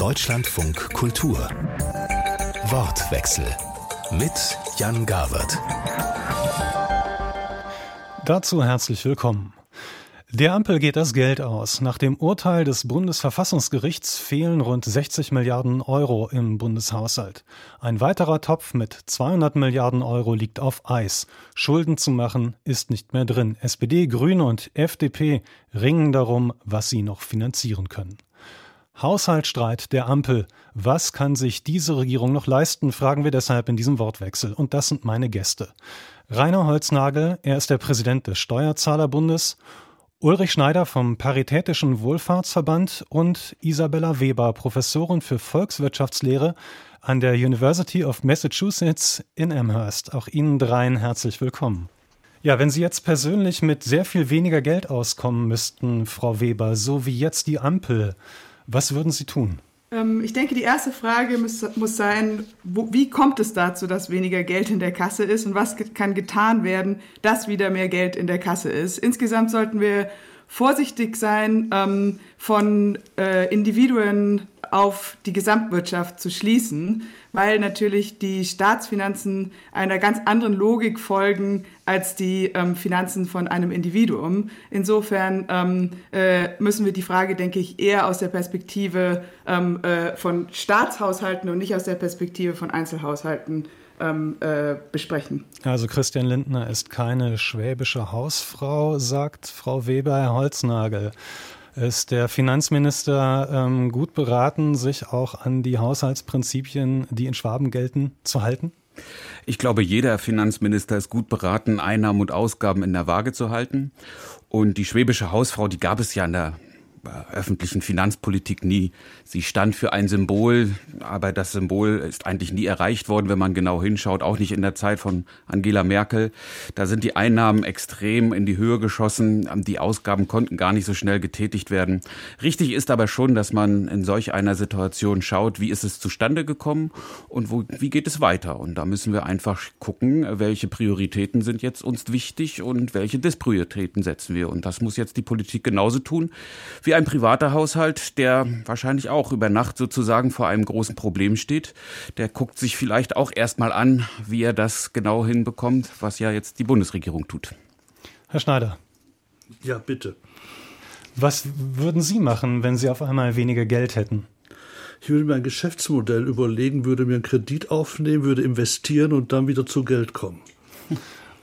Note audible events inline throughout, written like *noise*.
Deutschlandfunk Kultur. Wortwechsel mit Jan Gawert. Dazu herzlich willkommen. Der Ampel geht das Geld aus. Nach dem Urteil des Bundesverfassungsgerichts fehlen rund 60 Milliarden Euro im Bundeshaushalt. Ein weiterer Topf mit 200 Milliarden Euro liegt auf Eis. Schulden zu machen ist nicht mehr drin. SPD, Grüne und FDP ringen darum, was sie noch finanzieren können. Haushaltsstreit der Ampel. Was kann sich diese Regierung noch leisten, fragen wir deshalb in diesem Wortwechsel. Und das sind meine Gäste. Rainer Holznagel, er ist der Präsident des Steuerzahlerbundes Ulrich Schneider vom Paritätischen Wohlfahrtsverband und Isabella Weber, Professorin für Volkswirtschaftslehre an der University of Massachusetts in Amherst. Auch Ihnen dreien herzlich willkommen. Ja, wenn Sie jetzt persönlich mit sehr viel weniger Geld auskommen müssten, Frau Weber, so wie jetzt die Ampel, was würden Sie tun? Ähm, ich denke, die erste Frage muss, muss sein, wo, wie kommt es dazu, dass weniger Geld in der Kasse ist und was kann getan werden, dass wieder mehr Geld in der Kasse ist. Insgesamt sollten wir vorsichtig sein, ähm, von äh, Individuen auf die Gesamtwirtschaft zu schließen, weil natürlich die Staatsfinanzen einer ganz anderen Logik folgen als die ähm, Finanzen von einem Individuum. Insofern ähm, äh, müssen wir die Frage, denke ich, eher aus der Perspektive ähm, äh, von Staatshaushalten und nicht aus der Perspektive von Einzelhaushalten ähm, äh, besprechen. Also Christian Lindner ist keine schwäbische Hausfrau, sagt Frau Weber, Holznagel. Ist der Finanzminister ähm, gut beraten, sich auch an die Haushaltsprinzipien, die in Schwaben gelten, zu halten? Ich glaube, jeder Finanzminister ist gut beraten, Einnahmen und Ausgaben in der Waage zu halten. Und die schwäbische Hausfrau, die gab es ja in der öffentlichen Finanzpolitik nie. Sie stand für ein Symbol, aber das Symbol ist eigentlich nie erreicht worden, wenn man genau hinschaut, auch nicht in der Zeit von Angela Merkel. Da sind die Einnahmen extrem in die Höhe geschossen, die Ausgaben konnten gar nicht so schnell getätigt werden. Richtig ist aber schon, dass man in solch einer Situation schaut, wie ist es zustande gekommen und wo, wie geht es weiter. Und da müssen wir einfach gucken, welche Prioritäten sind jetzt uns wichtig und welche Disprioritäten setzen wir. Und das muss jetzt die Politik genauso tun. Wir wie ein privater Haushalt, der wahrscheinlich auch über Nacht sozusagen vor einem großen Problem steht. Der guckt sich vielleicht auch erstmal an, wie er das genau hinbekommt, was ja jetzt die Bundesregierung tut. Herr Schneider. Ja, bitte. Was würden Sie machen, wenn Sie auf einmal weniger Geld hätten? Ich würde mir ein Geschäftsmodell überlegen, würde mir einen Kredit aufnehmen, würde investieren und dann wieder zu Geld kommen.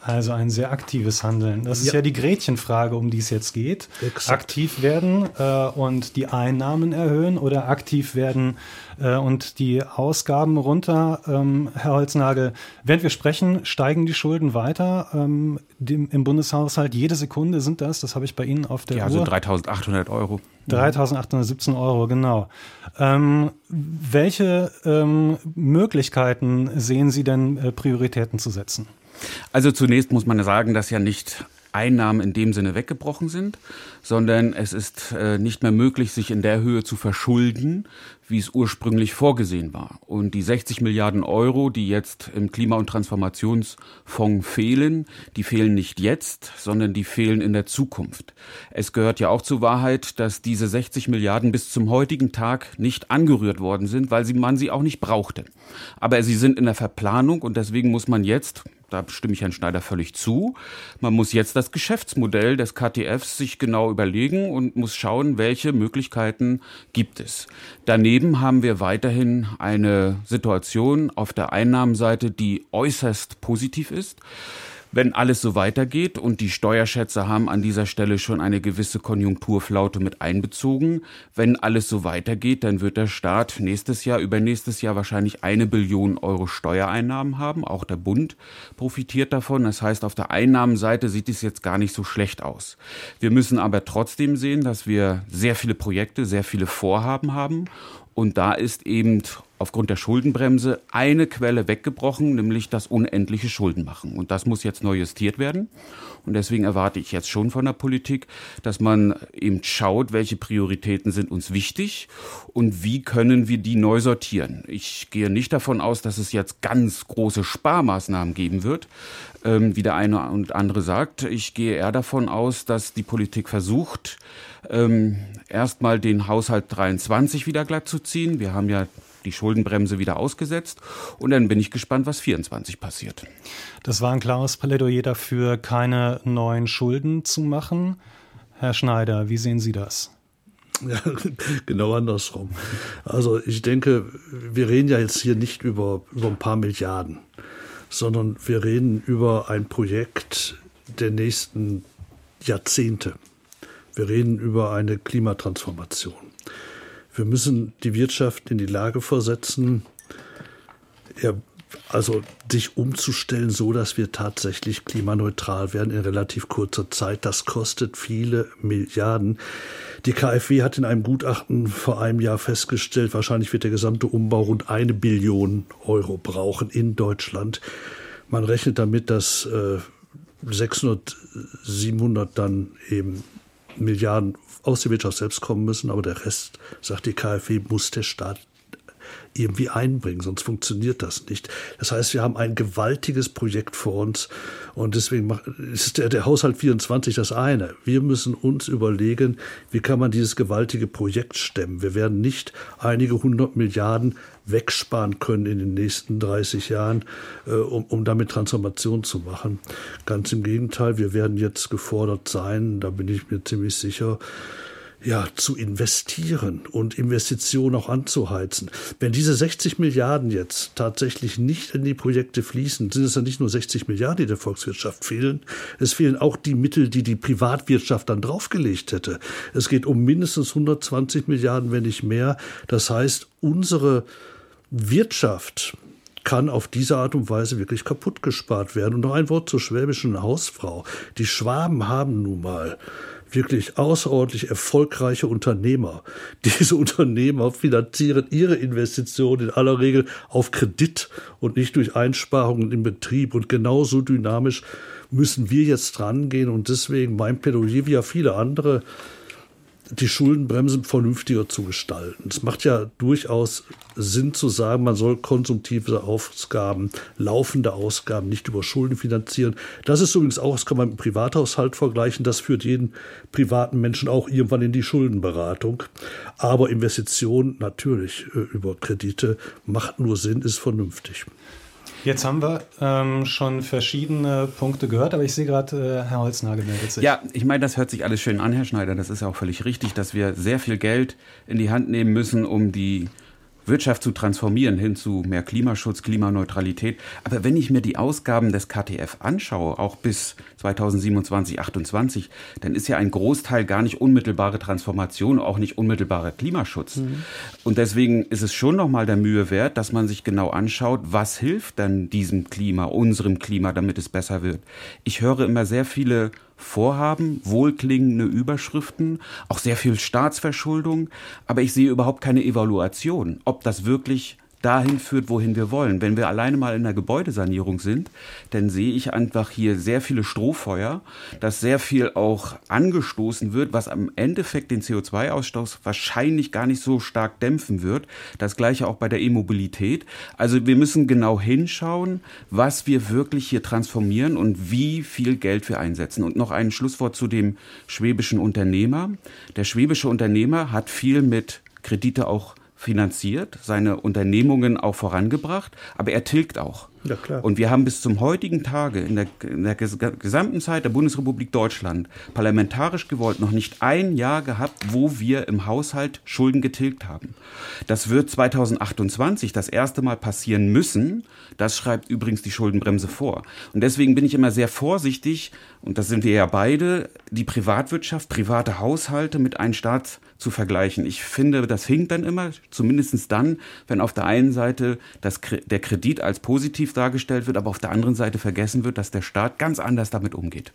Also ein sehr aktives Handeln. Das ist ja, ja die Gretchenfrage, um die es jetzt geht. Exakt. Aktiv werden äh, und die Einnahmen erhöhen oder aktiv werden äh, und die Ausgaben runter. Ähm, Herr Holznagel, während wir sprechen, steigen die Schulden weiter ähm, dem, im Bundeshaushalt. Jede Sekunde sind das, das habe ich bei Ihnen auf der ja, also Uhr. Also 3.800 Euro. 3.817 Euro, genau. Ähm, welche ähm, Möglichkeiten sehen Sie denn, äh, Prioritäten zu setzen? Also zunächst muss man sagen, dass ja nicht Einnahmen in dem Sinne weggebrochen sind, sondern es ist äh, nicht mehr möglich, sich in der Höhe zu verschulden, wie es ursprünglich vorgesehen war. Und die 60 Milliarden Euro, die jetzt im Klima- und Transformationsfonds fehlen, die fehlen nicht jetzt, sondern die fehlen in der Zukunft. Es gehört ja auch zur Wahrheit, dass diese 60 Milliarden bis zum heutigen Tag nicht angerührt worden sind, weil man sie auch nicht brauchte. Aber sie sind in der Verplanung und deswegen muss man jetzt, da stimme ich Herrn Schneider völlig zu. Man muss jetzt das Geschäftsmodell des KTFs sich genau überlegen und muss schauen, welche Möglichkeiten gibt es. Daneben haben wir weiterhin eine Situation auf der Einnahmenseite, die äußerst positiv ist wenn alles so weitergeht und die Steuerschätzer haben an dieser Stelle schon eine gewisse Konjunkturflaute mit einbezogen, wenn alles so weitergeht, dann wird der Staat nächstes Jahr, übernächstes Jahr wahrscheinlich eine Billion Euro Steuereinnahmen haben. Auch der Bund profitiert davon. Das heißt, auf der Einnahmenseite sieht es jetzt gar nicht so schlecht aus. Wir müssen aber trotzdem sehen, dass wir sehr viele Projekte, sehr viele Vorhaben haben und da ist eben aufgrund der Schuldenbremse eine Quelle weggebrochen, nämlich das unendliche Schuldenmachen. Und das muss jetzt neu justiert werden. Und deswegen erwarte ich jetzt schon von der Politik, dass man eben schaut, welche Prioritäten sind uns wichtig und wie können wir die neu sortieren. Ich gehe nicht davon aus, dass es jetzt ganz große Sparmaßnahmen geben wird, wie der eine und andere sagt. Ich gehe eher davon aus, dass die Politik versucht, ähm, erstmal den Haushalt 23 wieder glatt zu zurückziehen. Wir haben ja die Schuldenbremse wieder ausgesetzt. Und dann bin ich gespannt, was 24 passiert. Das war ein klares Plädoyer dafür, keine neuen Schulden zu machen. Herr Schneider, wie sehen Sie das? Ja, *laughs* genau andersrum. Also ich denke, wir reden ja jetzt hier nicht über, über ein paar Milliarden, sondern wir reden über ein Projekt der nächsten Jahrzehnte. Wir reden über eine Klimatransformation. Wir müssen die Wirtschaft in die Lage versetzen, ja, also sich umzustellen, so dass wir tatsächlich klimaneutral werden in relativ kurzer Zeit. Das kostet viele Milliarden. Die KfW hat in einem Gutachten vor einem Jahr festgestellt, wahrscheinlich wird der gesamte Umbau rund eine Billion Euro brauchen in Deutschland. Man rechnet damit, dass äh, 600, 700 dann eben Milliarden aus der Wirtschaft selbst kommen müssen, aber der Rest, sagt die KfW, muss der Staat irgendwie einbringen, sonst funktioniert das nicht. Das heißt, wir haben ein gewaltiges Projekt vor uns und deswegen ist der, der Haushalt 24 das eine. Wir müssen uns überlegen, wie kann man dieses gewaltige Projekt stemmen. Wir werden nicht einige hundert Milliarden wegsparen können in den nächsten 30 Jahren, äh, um, um damit Transformation zu machen. Ganz im Gegenteil, wir werden jetzt gefordert sein, da bin ich mir ziemlich sicher, ja, zu investieren und Investitionen auch anzuheizen. Wenn diese 60 Milliarden jetzt tatsächlich nicht in die Projekte fließen, sind es ja nicht nur 60 Milliarden, die der Volkswirtschaft fehlen. Es fehlen auch die Mittel, die die Privatwirtschaft dann draufgelegt hätte. Es geht um mindestens 120 Milliarden, wenn nicht mehr. Das heißt, unsere Wirtschaft kann auf diese Art und Weise wirklich kaputt gespart werden. Und noch ein Wort zur schwäbischen Hausfrau. Die Schwaben haben nun mal wirklich außerordentlich erfolgreiche Unternehmer. *laughs* Diese Unternehmer finanzieren ihre Investitionen in aller Regel auf Kredit und nicht durch Einsparungen im Betrieb. Und genauso dynamisch müssen wir jetzt rangehen. Und deswegen mein Plädoyer, wie ja viele andere, die Schuldenbremse vernünftiger zu gestalten. Es macht ja durchaus Sinn zu sagen, man soll konsumtive Ausgaben, laufende Ausgaben nicht über Schulden finanzieren. Das ist übrigens auch, das kann man mit dem Privathaushalt vergleichen, das führt jeden privaten Menschen auch irgendwann in die Schuldenberatung. Aber Investitionen natürlich äh, über Kredite macht nur Sinn, ist vernünftig. Jetzt haben wir ähm, schon verschiedene Punkte gehört, aber ich sehe gerade, äh, Herr Holznagel meldet sich. Ja, ich meine, das hört sich alles schön an, Herr Schneider. Das ist ja auch völlig richtig, dass wir sehr viel Geld in die Hand nehmen müssen, um die Wirtschaft zu transformieren hin zu mehr Klimaschutz, Klimaneutralität. Aber wenn ich mir die Ausgaben des KTF anschaue, auch bis 2027, 28, dann ist ja ein Großteil gar nicht unmittelbare Transformation, auch nicht unmittelbarer Klimaschutz. Mhm. Und deswegen ist es schon nochmal der Mühe wert, dass man sich genau anschaut, was hilft dann diesem Klima, unserem Klima, damit es besser wird. Ich höre immer sehr viele Vorhaben, wohlklingende Überschriften, auch sehr viel Staatsverschuldung, aber ich sehe überhaupt keine Evaluation, ob das wirklich dahin führt, wohin wir wollen. Wenn wir alleine mal in der Gebäudesanierung sind, dann sehe ich einfach hier sehr viele Strohfeuer, dass sehr viel auch angestoßen wird, was am Endeffekt den CO2-Ausstoß wahrscheinlich gar nicht so stark dämpfen wird. Das gleiche auch bei der E-Mobilität. Also wir müssen genau hinschauen, was wir wirklich hier transformieren und wie viel Geld wir einsetzen. Und noch ein Schlusswort zu dem schwäbischen Unternehmer. Der schwäbische Unternehmer hat viel mit Kredite auch finanziert, seine Unternehmungen auch vorangebracht, aber er tilgt auch. Ja, klar. Und wir haben bis zum heutigen Tage in der, in der gesamten Zeit der Bundesrepublik Deutschland parlamentarisch gewollt noch nicht ein Jahr gehabt, wo wir im Haushalt Schulden getilgt haben. Das wird 2028 das erste Mal passieren müssen. Das schreibt übrigens die Schuldenbremse vor. Und deswegen bin ich immer sehr vorsichtig, und das sind wir ja beide, die Privatwirtschaft, private Haushalte mit einem Staat zu vergleichen. Ich finde, das hinkt dann immer, zumindest dann, wenn auf der einen Seite das, der Kredit als positiv dargestellt wird, aber auf der anderen Seite vergessen wird, dass der Staat ganz anders damit umgeht.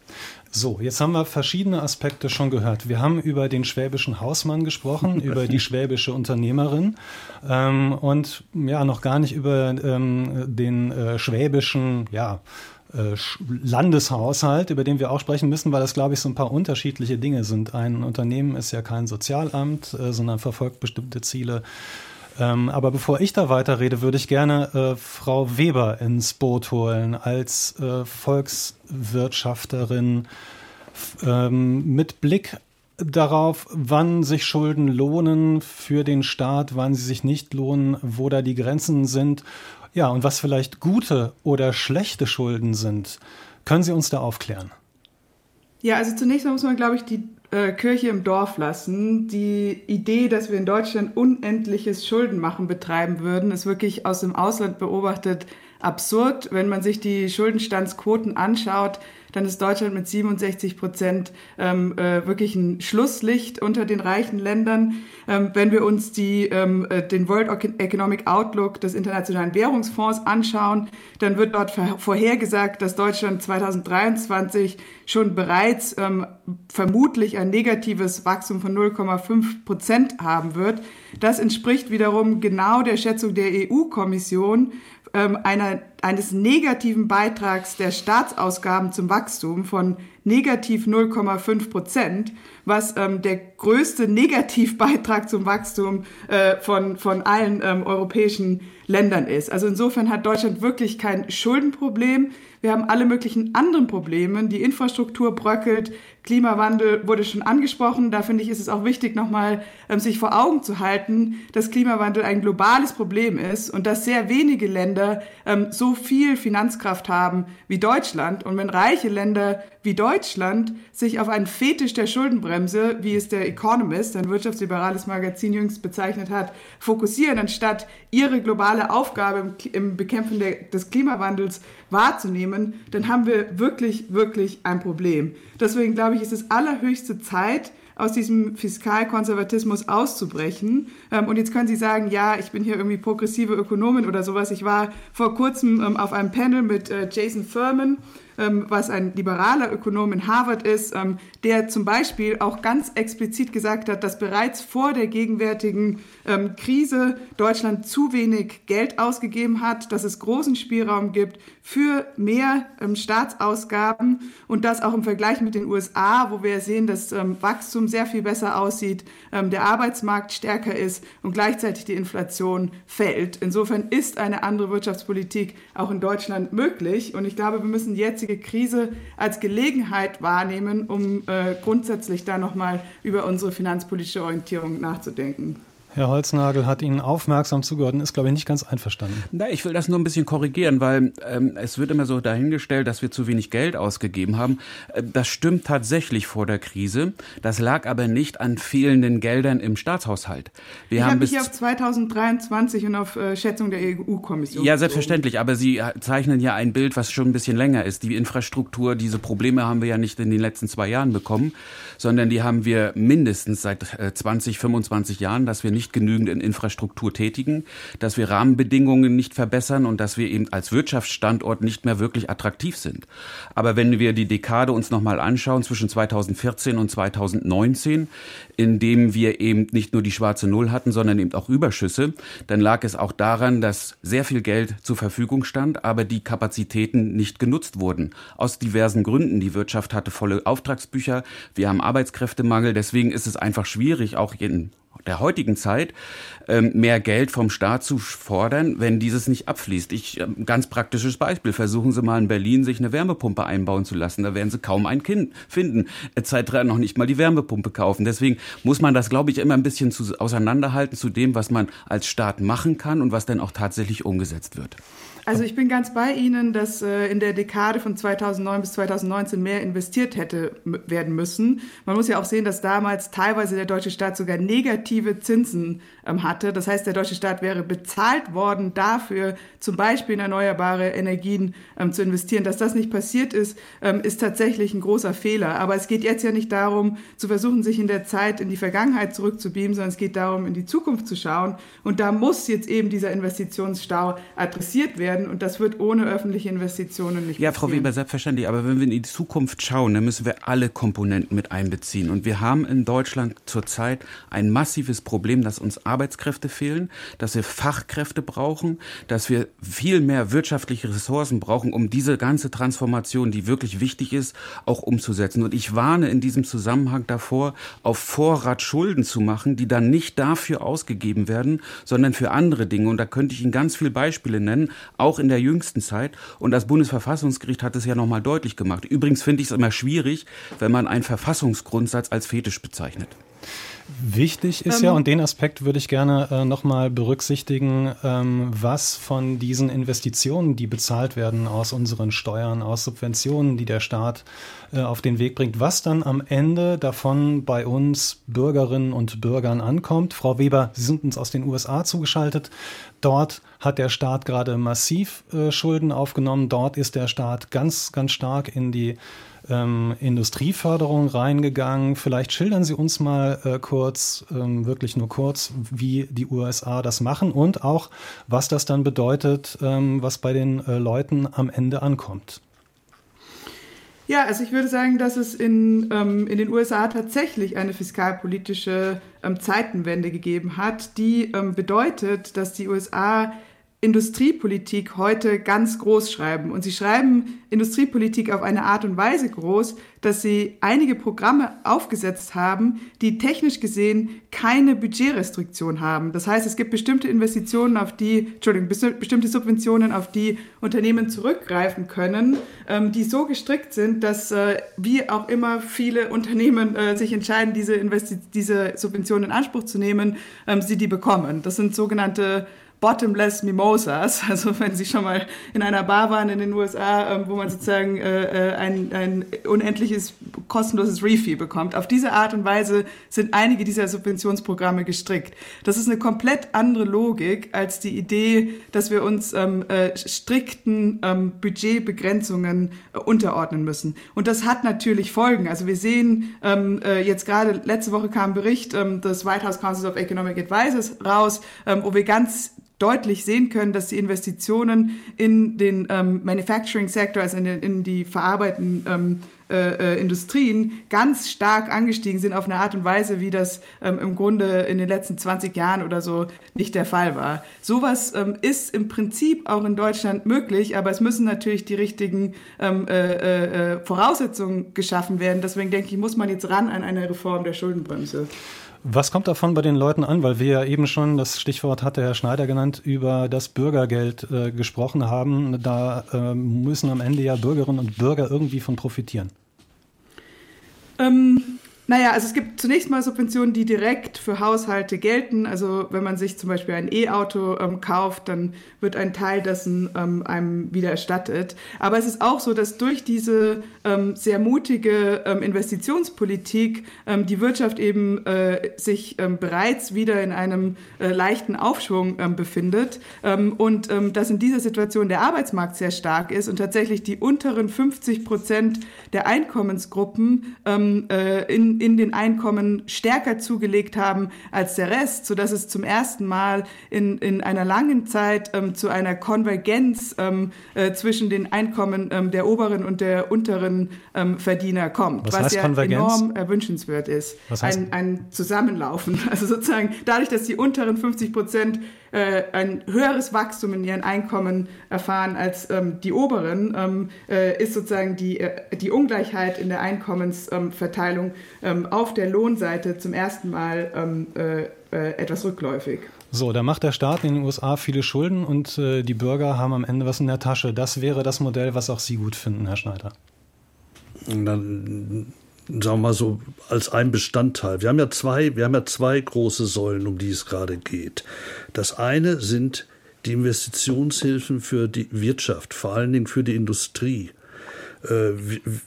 So, jetzt haben wir verschiedene Aspekte schon gehört. Wir haben über den schwäbischen Hausmann gesprochen, *laughs* über die schwäbische Unternehmerin ähm, und ja, noch gar nicht über ähm, den äh, schwäbischen, ja, Landeshaushalt, über den wir auch sprechen müssen, weil das, glaube ich, so ein paar unterschiedliche Dinge sind. Ein Unternehmen ist ja kein Sozialamt, äh, sondern verfolgt bestimmte Ziele. Ähm, aber bevor ich da weiterrede, würde ich gerne äh, Frau Weber ins Boot holen als äh, Volkswirtschafterin ähm, mit Blick darauf, wann sich Schulden lohnen für den Staat, wann sie sich nicht lohnen, wo da die Grenzen sind. Ja, und was vielleicht gute oder schlechte Schulden sind. Können Sie uns da aufklären? Ja, also zunächst mal muss man, glaube ich, die äh, Kirche im Dorf lassen. Die Idee, dass wir in Deutschland unendliches Schuldenmachen betreiben würden, ist wirklich aus dem Ausland beobachtet absurd. Wenn man sich die Schuldenstandsquoten anschaut, dann ist Deutschland mit 67 Prozent ähm, äh, wirklich ein Schlusslicht unter den reichen Ländern. Ähm, wenn wir uns die, ähm, äh, den World Economic Outlook des Internationalen Währungsfonds anschauen, dann wird dort vorhergesagt, dass Deutschland 2023 schon bereits ähm, vermutlich ein negatives Wachstum von 0,5 Prozent haben wird. Das entspricht wiederum genau der Schätzung der EU-Kommission, ähm, einer, eines negativen Beitrags der Staatsausgaben zum Wachstum von negativ 0,5 Prozent, was ähm, der größte Negativbeitrag zum Wachstum äh, von, von allen ähm, europäischen Ländern ist. Also insofern hat Deutschland wirklich kein Schuldenproblem. Wir haben alle möglichen anderen Probleme. Die Infrastruktur bröckelt, Klimawandel wurde schon angesprochen. Da finde ich, ist es auch wichtig, nochmal ähm, sich vor Augen zu halten, dass Klimawandel ein globales Problem ist und dass sehr wenige Länder ähm, so viel Finanzkraft haben wie Deutschland. Und wenn reiche Länder wie Deutschland sich auf einen Fetisch der Schuldenbremse, wie es der Economist, ein wirtschaftsliberales Magazin jüngst bezeichnet hat, fokussieren, anstatt ihre globale Aufgabe im, im Bekämpfen der, des Klimawandels wahrzunehmen, dann haben wir wirklich, wirklich ein Problem. Deswegen glaube ich, ist es allerhöchste Zeit, aus diesem Fiskalkonservatismus auszubrechen. Ähm, und jetzt können Sie sagen, ja, ich bin hier irgendwie progressive Ökonomin oder sowas. Ich war vor kurzem ähm, auf einem Panel mit äh, Jason Furman, was ein liberaler Ökonom in Harvard ist, ähm, der zum Beispiel auch ganz explizit gesagt hat, dass bereits vor der gegenwärtigen ähm, Krise Deutschland zu wenig Geld ausgegeben hat, dass es großen Spielraum gibt für mehr Staatsausgaben und das auch im Vergleich mit den USA, wo wir sehen, dass Wachstum sehr viel besser aussieht, der Arbeitsmarkt stärker ist und gleichzeitig die Inflation fällt. Insofern ist eine andere Wirtschaftspolitik auch in Deutschland möglich und ich glaube, wir müssen jetzt jetzige Krise als Gelegenheit wahrnehmen, um äh, grundsätzlich da nochmal über unsere finanzpolitische Orientierung nachzudenken. Herr Holznagel hat Ihnen aufmerksam zugehört und ist, glaube ich, nicht ganz einverstanden. Na, ich will das nur ein bisschen korrigieren, weil ähm, es wird immer so dahingestellt, dass wir zu wenig Geld ausgegeben haben. Äh, das stimmt tatsächlich vor der Krise. Das lag aber nicht an fehlenden Geldern im Staatshaushalt. Wir ich habe mich auf 2023 und auf äh, Schätzung der EU-Kommission. Ja, selbstverständlich. Aber Sie äh, zeichnen ja ein Bild, was schon ein bisschen länger ist. Die Infrastruktur, diese Probleme haben wir ja nicht in den letzten zwei Jahren bekommen, sondern die haben wir mindestens seit äh, 20, 25 Jahren, dass wir nicht nicht genügend in Infrastruktur tätigen, dass wir Rahmenbedingungen nicht verbessern und dass wir eben als Wirtschaftsstandort nicht mehr wirklich attraktiv sind. Aber wenn wir die Dekade uns nochmal anschauen zwischen 2014 und 2019, in dem wir eben nicht nur die schwarze Null hatten, sondern eben auch Überschüsse, dann lag es auch daran, dass sehr viel Geld zur Verfügung stand, aber die Kapazitäten nicht genutzt wurden. Aus diversen Gründen. Die Wirtschaft hatte volle Auftragsbücher, wir haben Arbeitskräftemangel, deswegen ist es einfach schwierig, auch in der heutigen Zeit ähm, mehr Geld vom Staat zu fordern, wenn dieses nicht abfließt. Ich ähm, ganz praktisches Beispiel: Versuchen Sie mal in Berlin sich eine Wärmepumpe einbauen zu lassen, da werden Sie kaum ein Kind finden. Etc. noch nicht mal die Wärmepumpe kaufen. Deswegen muss man das, glaube ich, immer ein bisschen zu, auseinanderhalten zu dem, was man als Staat machen kann und was dann auch tatsächlich umgesetzt wird. Also ich bin ganz bei Ihnen, dass äh, in der Dekade von 2009 bis 2019 mehr investiert hätte werden müssen. Man muss ja auch sehen, dass damals teilweise der deutsche Staat sogar negative Zinsen ähm, hatte. Das heißt, der deutsche Staat wäre bezahlt worden dafür, zum Beispiel in erneuerbare Energien ähm, zu investieren. Dass das nicht passiert ist, ähm, ist tatsächlich ein großer Fehler. Aber es geht jetzt ja nicht darum, zu versuchen, sich in der Zeit in die Vergangenheit zurückzubeamen, sondern es geht darum, in die Zukunft zu schauen. Und da muss jetzt eben dieser Investitionsstau adressiert werden werden und das wird ohne öffentliche Investitionen nicht Ja, passieren. Frau Weber, selbstverständlich. Aber wenn wir in die Zukunft schauen, dann müssen wir alle Komponenten mit einbeziehen. Und wir haben in Deutschland zurzeit ein massives Problem, dass uns Arbeitskräfte fehlen, dass wir Fachkräfte brauchen, dass wir viel mehr wirtschaftliche Ressourcen brauchen, um diese ganze Transformation, die wirklich wichtig ist, auch umzusetzen. Und ich warne in diesem Zusammenhang davor, auf Vorrat Schulden zu machen, die dann nicht dafür ausgegeben werden, sondern für andere Dinge. Und da könnte ich Ihnen ganz viele Beispiele nennen, auch in der jüngsten Zeit. Und das Bundesverfassungsgericht hat es ja nochmal deutlich gemacht. Übrigens finde ich es immer schwierig, wenn man einen Verfassungsgrundsatz als Fetisch bezeichnet. Wichtig ist ähm, ja, und den Aspekt würde ich gerne äh, nochmal berücksichtigen, ähm, was von diesen Investitionen, die bezahlt werden aus unseren Steuern, aus Subventionen, die der Staat äh, auf den Weg bringt, was dann am Ende davon bei uns Bürgerinnen und Bürgern ankommt. Frau Weber, Sie sind uns aus den USA zugeschaltet. Dort hat der Staat gerade massiv äh, Schulden aufgenommen. Dort ist der Staat ganz, ganz stark in die ähm, Industrieförderung reingegangen. Vielleicht schildern Sie uns mal äh, kurz, ähm, wirklich nur kurz, wie die USA das machen und auch, was das dann bedeutet, ähm, was bei den äh, Leuten am Ende ankommt. Ja, also ich würde sagen, dass es in, ähm, in den USA tatsächlich eine fiskalpolitische ähm, Zeitenwende gegeben hat, die ähm, bedeutet, dass die USA Industriepolitik heute ganz groß schreiben. Und sie schreiben Industriepolitik auf eine Art und Weise groß, dass sie einige Programme aufgesetzt haben, die technisch gesehen keine Budgetrestriktion haben. Das heißt, es gibt bestimmte Investitionen, auf die, Entschuldigung, bestimmte Subventionen, auf die Unternehmen zurückgreifen können, ähm, die so gestrickt sind, dass äh, wie auch immer viele Unternehmen äh, sich entscheiden, diese, diese Subventionen in Anspruch zu nehmen, ähm, sie die bekommen. Das sind sogenannte Bottomless Mimosas. *laughs* Also wenn Sie schon mal in einer Bar waren in den USA, ähm, wo man sozusagen äh, äh, ein, ein unendliches kostenloses Refill bekommt. Auf diese Art und Weise sind einige dieser Subventionsprogramme gestrickt. Das ist eine komplett andere Logik als die Idee, dass wir uns ähm, äh, strikten ähm, Budgetbegrenzungen äh, unterordnen müssen. Und das hat natürlich Folgen. Also wir sehen ähm, äh, jetzt gerade, letzte Woche kam ein Bericht ähm, des White House Council of Economic Advisors raus, ähm, wo wir ganz deutlich sehen können, dass die Investitionen in den ähm, Manufacturing Sector, also in, den, in die verarbeitenden ähm, äh, äh, Industrien, ganz stark angestiegen sind auf eine Art und Weise, wie das ähm, im Grunde in den letzten 20 Jahren oder so nicht der Fall war. Sowas ähm, ist im Prinzip auch in Deutschland möglich, aber es müssen natürlich die richtigen ähm, äh, äh, äh Voraussetzungen geschaffen werden. Deswegen denke ich, muss man jetzt ran an eine Reform der Schuldenbremse. Was kommt davon bei den Leuten an? Weil wir ja eben schon, das Stichwort hat der Herr Schneider genannt, über das Bürgergeld äh, gesprochen haben. Da äh, müssen am Ende ja Bürgerinnen und Bürger irgendwie von profitieren. Ähm, naja, also es gibt zunächst mal Subventionen, die direkt für Haushalte gelten. Also wenn man sich zum Beispiel ein E-Auto ähm, kauft, dann wird ein Teil dessen ähm, einem wieder erstattet. Aber es ist auch so, dass durch diese ähm, sehr mutige ähm, Investitionspolitik ähm, die Wirtschaft eben äh, sich ähm, bereits wieder in einem äh, leichten Aufschwung befindet und dass in dieser Situation der Arbeitsmarkt sehr stark ist und tatsächlich die unteren 50 Prozent der Einkommensgruppen äh, in in den Einkommen stärker zugelegt haben als der Rest, sodass es zum ersten Mal in, in einer langen Zeit ähm, zu einer Konvergenz ähm, äh, zwischen den Einkommen ähm, der oberen und der unteren ähm, Verdiener kommt, was, was ja Konvergenz? enorm erwünschenswert ist. Was heißt? Ein, ein Zusammenlaufen. *laughs* Also sozusagen dadurch, dass die unteren 50 Prozent äh, ein höheres Wachstum in ihren Einkommen erfahren als ähm, die oberen, ähm, äh, ist sozusagen die, äh, die Ungleichheit in der Einkommensverteilung ähm, auf der Lohnseite zum ersten Mal ähm, äh, äh, etwas rückläufig. So, da macht der Staat in den USA viele Schulden und äh, die Bürger haben am Ende was in der Tasche. Das wäre das Modell, was auch Sie gut finden, Herr Schneider. Dann sagen wir mal so, als ein Bestandteil. Wir haben ja zwei, wir haben ja zwei große Säulen, um die es gerade geht. Das eine sind die Investitionshilfen für die Wirtschaft, vor allen Dingen für die Industrie. Äh,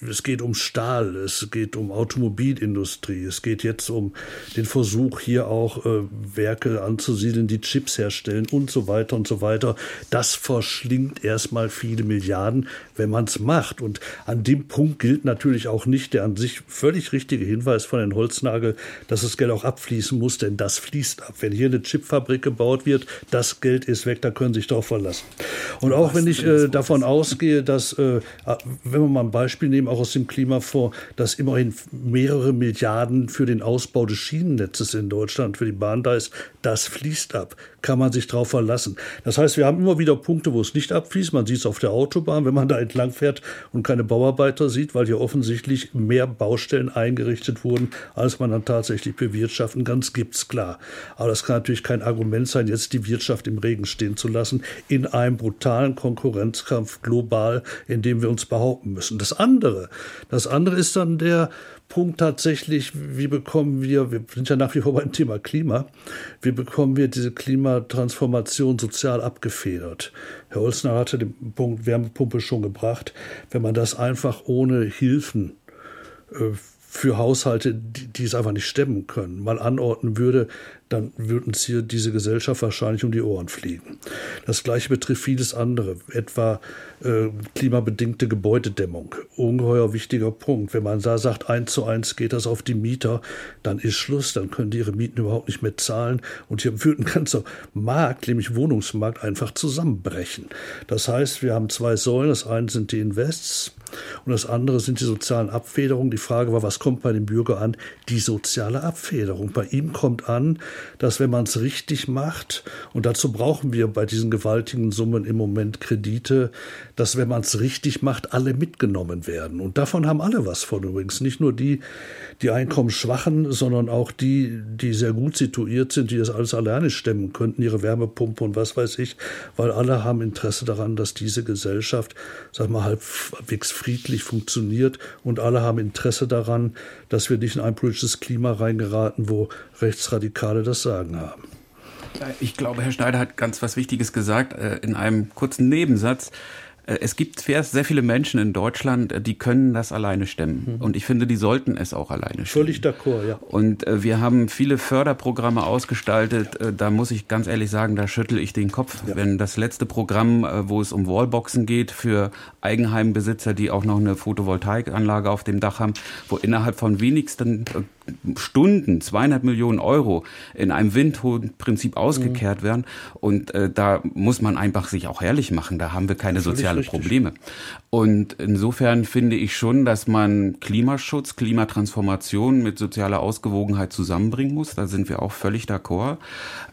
es geht um Stahl, es geht um Automobilindustrie, es geht jetzt um den Versuch, hier auch äh, Werke anzusiedeln, die Chips herstellen und so weiter und so weiter. Das verschlingt erstmal viele Milliarden, wenn man es macht. Und an dem Punkt gilt natürlich auch nicht der an sich völlig richtige Hinweis von Herrn Holznagel, dass das Geld auch abfließen muss, denn das fließt ab. Wenn hier eine Chipfabrik gebaut wird, das Geld ist weg, da können Sie sich darauf verlassen. Und auch wenn ich äh, davon ausgehe, dass, äh, wenn wir mal ein Beispiel nehmen, auch aus dem Klimafonds, dass immerhin mehrere Milliarden für den Ausbau des Schienennetzes in Deutschland, für die Bahn da ist, das fließt ab. Kann man sich darauf verlassen. Das heißt, wir haben immer wieder Punkte, wo es nicht abfließt. Man sieht es auf der Autobahn, wenn man da entlang fährt und keine Bauarbeiter sieht, weil hier offensichtlich mehr Baustellen eingerichtet wurden, als man dann tatsächlich bewirtschaften kann. Das gibt's klar. Aber das kann natürlich kein Argument sein, jetzt die Wirtschaft im Regen stehen zu lassen, in einem brutalen Konkurrenzkampf global, in dem wir uns behaupten müssen. Das andere, das andere ist dann der Punkt tatsächlich, wie bekommen wir, wir sind ja nach wie vor beim Thema Klima, wie bekommen wir diese Klimatransformation sozial abgefedert? Herr Olsner hatte den Punkt Wärmepumpe schon gebracht. Wenn man das einfach ohne Hilfen äh, für Haushalte, die, die, es einfach nicht stemmen können, mal anordnen würde, dann würden uns hier diese Gesellschaft wahrscheinlich um die Ohren fliegen. Das gleiche betrifft vieles andere, etwa äh, klimabedingte Gebäudedämmung. Ungeheuer wichtiger Punkt. Wenn man da sagt, eins zu eins geht das auf die Mieter, dann ist Schluss, dann können die ihre Mieten überhaupt nicht mehr zahlen und hier würde ein *laughs* ganzer Markt, nämlich Wohnungsmarkt, einfach zusammenbrechen. Das heißt, wir haben zwei Säulen. Das eine sind die Invests, und das andere sind die sozialen Abfederungen. Die Frage war, was kommt bei dem Bürger an? Die soziale Abfederung. Bei ihm kommt an, dass wenn man es richtig macht, und dazu brauchen wir bei diesen gewaltigen Summen im Moment Kredite, dass wenn man es richtig macht, alle mitgenommen werden. Und davon haben alle was von übrigens. Nicht nur die, die Einkommensschwachen, sondern auch die, die sehr gut situiert sind, die das alles alleine stemmen könnten, ihre Wärmepumpe und was weiß ich, weil alle haben Interesse daran, dass diese Gesellschaft, sag mal, halbwegs friedlich funktioniert und alle haben Interesse daran, dass wir nicht in ein politisches Klima reingeraten, wo Rechtsradikale das Sagen haben. Ich glaube, Herr Schneider hat ganz was Wichtiges gesagt äh, in einem kurzen Nebensatz. Äh, es gibt sehr viele Menschen in Deutschland, äh, die können das alleine stemmen. Mhm. Und ich finde, die sollten es auch alleine stemmen. Völlig d'accord, ja. Und wir haben viele Förderprogramme ausgestaltet. Da muss ich ganz ehrlich sagen, da schüttel ich den Kopf. Ja. Wenn das letzte Programm, wo es um Wallboxen geht für Eigenheimbesitzer, die auch noch eine Photovoltaikanlage auf dem Dach haben, wo innerhalb von wenigsten Stunden 200 Millionen Euro in einem Windhohenprinzip ausgekehrt werden. Und äh, da muss man einfach sich auch herrlich machen. Da haben wir keine sozialen Probleme. Und insofern finde ich schon, dass man Klimaschutz, Klimatransformation mit sozialer Ausgewogenheit zusammenbringen muss. Da sind wir auch völlig d'accord.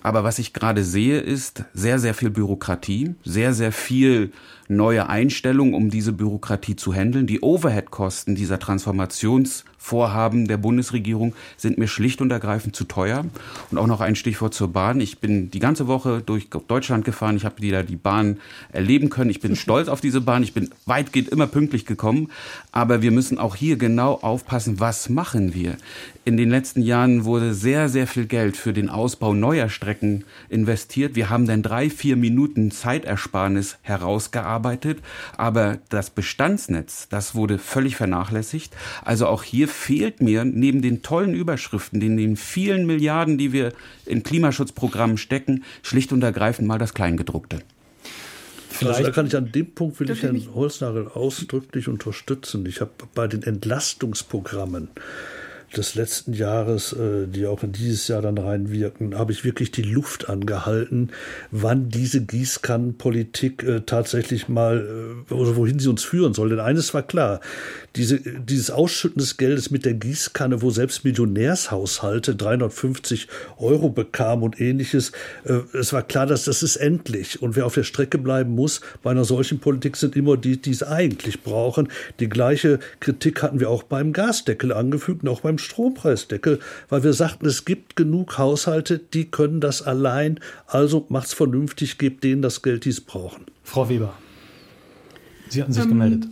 Aber was ich gerade sehe, ist sehr, sehr viel Bürokratie, sehr, sehr viel neue Einstellungen, um diese Bürokratie zu handeln. Die Overhead-Kosten dieser Transformationsvorhaben der Bundesregierung sind mir schlicht und ergreifend zu teuer. Und auch noch ein Stichwort zur Bahn. Ich bin die ganze Woche durch Deutschland gefahren. Ich habe wieder die Bahn erleben können. Ich bin stolz auf diese Bahn. Ich bin weitgehend immer pünktlich gekommen. Aber wir müssen auch hier genau aufpassen, was machen wir. In den letzten Jahren wurde sehr, sehr viel Geld für den Ausbau neuer Strecken investiert. Wir haben dann drei, vier Minuten Zeitersparnis herausgearbeitet. Aber das Bestandsnetz, das wurde völlig vernachlässigt. Also auch hier fehlt mir neben den tollen Überschriften, den, den vielen Milliarden, die wir in Klimaschutzprogrammen stecken, schlicht und ergreifend mal das Kleingedruckte. Vielleicht also da kann ich an dem Punkt will ich Herrn Holznagel ausdrücklich unterstützen. Ich habe bei den Entlastungsprogrammen des letzten Jahres, äh, die auch in dieses Jahr dann reinwirken, habe ich wirklich die Luft angehalten, wann diese Gießkannenpolitik äh, tatsächlich mal, äh, oder wohin sie uns führen soll. Denn eines war klar, diese, dieses Ausschütten des Geldes mit der Gießkanne, wo selbst Millionärshaushalte 350 Euro bekamen und ähnliches, es war klar, dass das ist endlich. Und wer auf der Strecke bleiben muss bei einer solchen Politik, sind immer die, die es eigentlich brauchen. Die gleiche Kritik hatten wir auch beim Gasdeckel angefügt und auch beim Strompreisdeckel, weil wir sagten, es gibt genug Haushalte, die können das allein, also macht's vernünftig, gebt denen das Geld, die es brauchen. Frau Weber, Sie hatten sich ähm, gemeldet.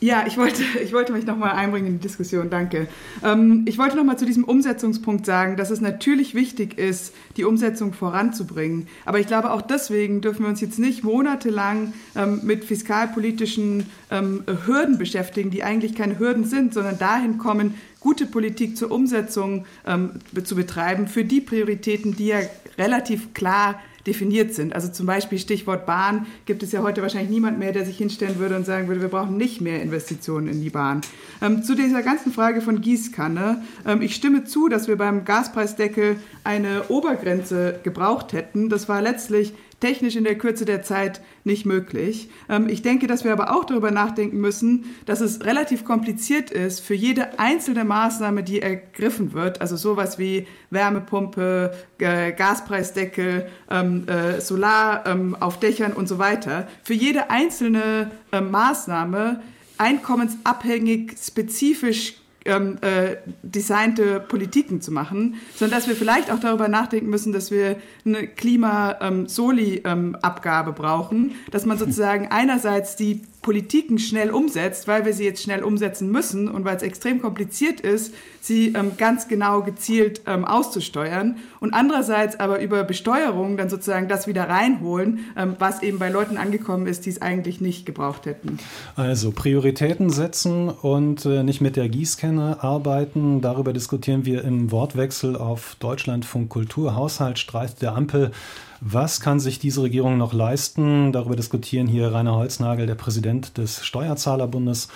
Ja, ich wollte, *laughs* ich wollte mich nochmal einbringen in die Diskussion, danke. Ähm, ich wollte nochmal zu diesem Umsetzungspunkt sagen, dass es natürlich wichtig ist, die Umsetzung voranzubringen. Aber ich glaube, auch deswegen dürfen wir uns jetzt nicht monatelang ähm, mit fiskalpolitischen ähm, Hürden beschäftigen, die eigentlich keine Hürden sind, sondern dahin kommen, gute Politik zur Umsetzung ähm, zu betreiben für die Prioritäten, die ja relativ klar definiert sind. Also zum Beispiel Stichwort Bahn gibt es ja heute wahrscheinlich niemand mehr, der sich hinstellen würde und sagen würde, wir brauchen nicht mehr Investitionen in die Bahn. Ähm, zu dieser ganzen Frage von Gießkanne. Ähm, ich stimme zu, dass wir beim Gaspreisdeckel eine Obergrenze gebraucht hätten. Das war letztlich technisch in der Kürze der Zeit nicht möglich. Ähm, ich denke, dass wir aber auch darüber nachdenken müssen, dass es relativ kompliziert ist, für jede einzelne Maßnahme, die ergriffen wird, also sowas wie Wärmepumpe, Gaspreisdeckel, ähm, äh, Solar ähm, auf Dächern und so weiter, für jede einzelne Maßnahme einkommensabhängig spezifisch ähm, äh, designte Politiken zu machen, sondern dass wir vielleicht auch darüber nachdenken müssen, dass wir eine Klima-Soli-Abgabe ähm, brauchen, dass man *laughs* sozusagen einerseits die Politiken schnell umsetzt, weil wir sie jetzt schnell umsetzen müssen und weil es extrem kompliziert ist, sie ähm, ganz genau gezielt ähm, auszusteuern und andererseits aber über Besteuerung dann sozusagen das wieder reinholen, ähm, was eben bei Leuten angekommen ist, die es eigentlich nicht gebraucht hätten. Also Prioritäten setzen und äh, nicht mit der Gießkanne arbeiten. Darüber diskutieren wir im Wortwechsel auf Deutschlandfunk Kultur Haushaltsstreit der Ampel. Was kann sich diese Regierung noch leisten? Darüber diskutieren hier Rainer Holznagel, der Präsident des Steuerzahlerbundes,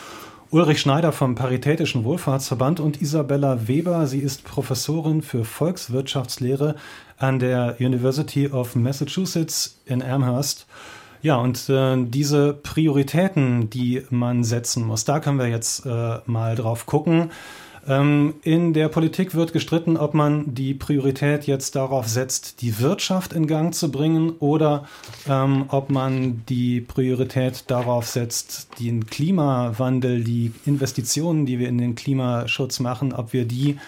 Ulrich Schneider vom Paritätischen Wohlfahrtsverband und Isabella Weber. Sie ist Professorin für Volkswirtschaftslehre an der University of Massachusetts in Amherst. Ja, und äh, diese Prioritäten, die man setzen muss, da können wir jetzt äh, mal drauf gucken. Ähm, in der Politik wird gestritten, ob man die Priorität jetzt darauf setzt, die Wirtschaft in Gang zu bringen oder ähm, ob man die Priorität darauf setzt, den Klimawandel, die Investitionen, die wir in den Klimaschutz machen, ob wir die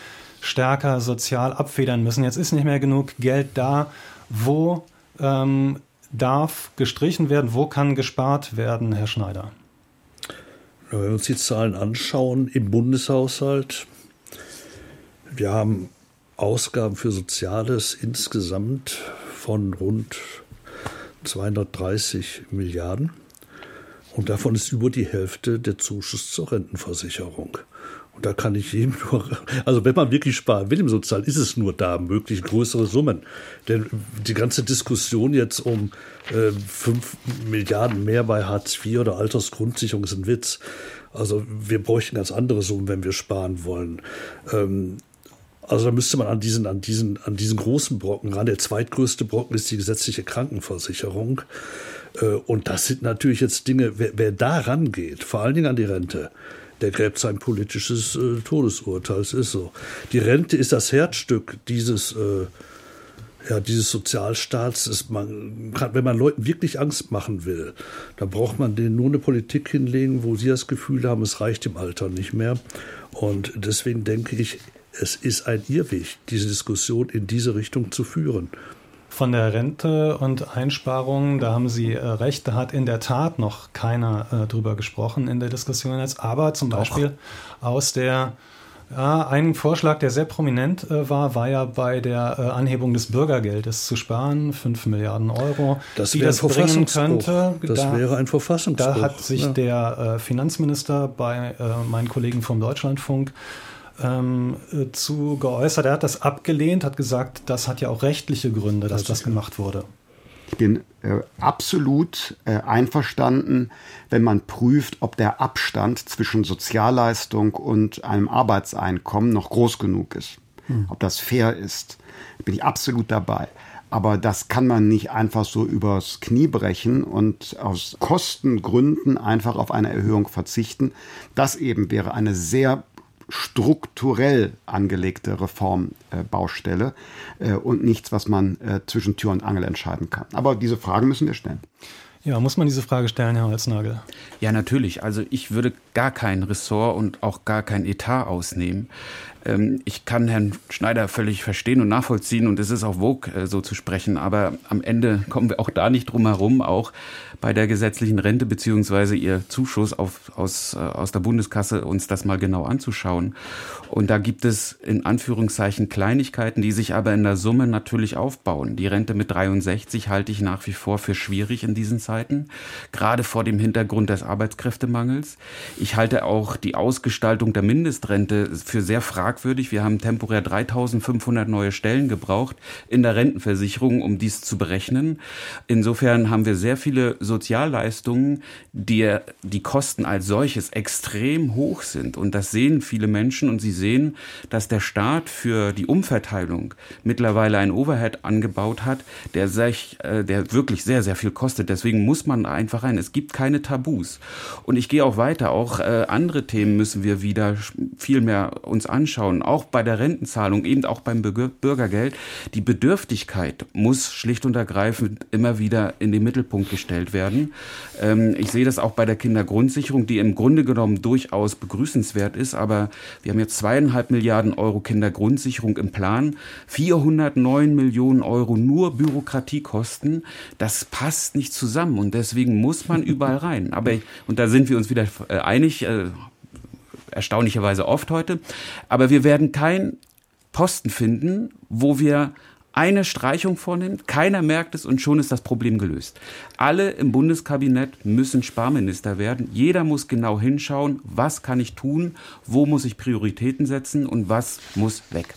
stärker sozial abfedern müssen. Jetzt ist nicht mehr genug Geld da. Wo ähm, darf gestrichen werden? Wo kann gespart werden, Herr Schneider? Wenn wir uns die Zahlen anschauen im Bundeshaushalt, wir haben Ausgaben für Soziales insgesamt von rund 230 Milliarden. Und davon ist über die Hälfte der Zuschuss zur Rentenversicherung. Und da kann ich jedem nur, also wenn man wirklich sparen will im Sozialen, ist es nur da möglich größere Summen. Denn die ganze Diskussion jetzt um äh, 5 Milliarden mehr bei Hartz IV oder Altersgrundsicherung ist ein Witz. Also wir bräuchten ganz andere Summen, wenn wir sparen wollen. Ähm, also da müsste man an diesen, an diesen, an diesen großen Brocken ran. Der zweitgrößte Brocken ist die gesetzliche Krankenversicherung. Äh, und das sind natürlich jetzt Dinge, wer, wer da rangeht, vor allen Dingen an die Rente, der gräbt sein politisches äh, Todesurteil. Es ist so. Die Rente ist das Herzstück dieses, äh, ja, dieses Sozialstaats. Ist man, wenn man Leuten wirklich Angst machen will, dann braucht man denen nur eine Politik hinlegen, wo sie das Gefühl haben, es reicht im Alter nicht mehr. Und deswegen denke ich, es ist ein Irrweg, diese Diskussion in diese Richtung zu führen. Von der Rente und Einsparungen, da haben Sie äh, recht, da hat in der Tat noch keiner äh, drüber gesprochen in der Diskussion jetzt. Aber zum Doch. Beispiel aus der ja, ein Vorschlag, der sehr prominent äh, war, war ja bei der äh, Anhebung des Bürgergeldes zu sparen, 5 Milliarden Euro, das die das bringen könnte. Das da, wäre ein Verfassungsbruch. Da hat sich ja. der äh, Finanzminister bei äh, meinen Kollegen vom Deutschlandfunk ähm, äh, zu geäußert. Er hat das abgelehnt, hat gesagt, das hat ja auch rechtliche Gründe, dass das, das gemacht wurde. Ich bin äh, absolut äh, einverstanden, wenn man prüft, ob der Abstand zwischen Sozialleistung und einem Arbeitseinkommen noch groß genug ist. Hm. Ob das fair ist. Bin ich absolut dabei. Aber das kann man nicht einfach so übers Knie brechen und aus Kostengründen einfach auf eine Erhöhung verzichten. Das eben wäre eine sehr strukturell angelegte Reformbaustelle äh, und nichts, was man äh, zwischen Tür und Angel entscheiden kann. Aber diese Frage müssen wir stellen. Ja, muss man diese Frage stellen, Herr Holznagel? Ja, natürlich. Also ich würde gar kein Ressort und auch gar kein Etat ausnehmen. Ähm, ich kann Herrn Schneider völlig verstehen und nachvollziehen und es ist auch Vogue, äh, so zu sprechen. Aber am Ende kommen wir auch da nicht drum herum, auch bei der gesetzlichen Rente beziehungsweise ihr Zuschuss auf, aus, äh, aus der Bundeskasse uns das mal genau anzuschauen. Und da gibt es in Anführungszeichen Kleinigkeiten, die sich aber in der Summe natürlich aufbauen. Die Rente mit 63 halte ich nach wie vor für schwierig in diesen Zeiten. Zeiten, gerade vor dem Hintergrund des Arbeitskräftemangels. Ich halte auch die Ausgestaltung der Mindestrente für sehr fragwürdig. Wir haben temporär 3500 neue Stellen gebraucht in der Rentenversicherung, um dies zu berechnen. Insofern haben wir sehr viele Sozialleistungen, die die Kosten als solches extrem hoch sind. Und das sehen viele Menschen und sie sehen, dass der Staat für die Umverteilung mittlerweile ein Overhead angebaut hat, der sich, äh, der wirklich sehr, sehr viel kostet. Deswegen muss man einfach rein. Es gibt keine Tabus. Und ich gehe auch weiter. Auch äh, andere Themen müssen wir wieder viel mehr uns anschauen. Auch bei der Rentenzahlung, eben auch beim Bürgergeld. Die Bedürftigkeit muss schlicht und ergreifend immer wieder in den Mittelpunkt gestellt werden. Ähm, ich sehe das auch bei der Kindergrundsicherung, die im Grunde genommen durchaus begrüßenswert ist. Aber wir haben jetzt zweieinhalb Milliarden Euro Kindergrundsicherung im Plan. 409 Millionen Euro nur Bürokratiekosten. Das passt nicht zusammen und deswegen muss man *laughs* überall rein. Aber, und da sind wir uns wieder äh, einig, äh, erstaunlicherweise oft heute, aber wir werden keinen Posten finden, wo wir eine Streichung vornimmt, keiner merkt es und schon ist das Problem gelöst. Alle im Bundeskabinett müssen Sparminister werden. Jeder muss genau hinschauen, was kann ich tun, wo muss ich Prioritäten setzen und was muss weg.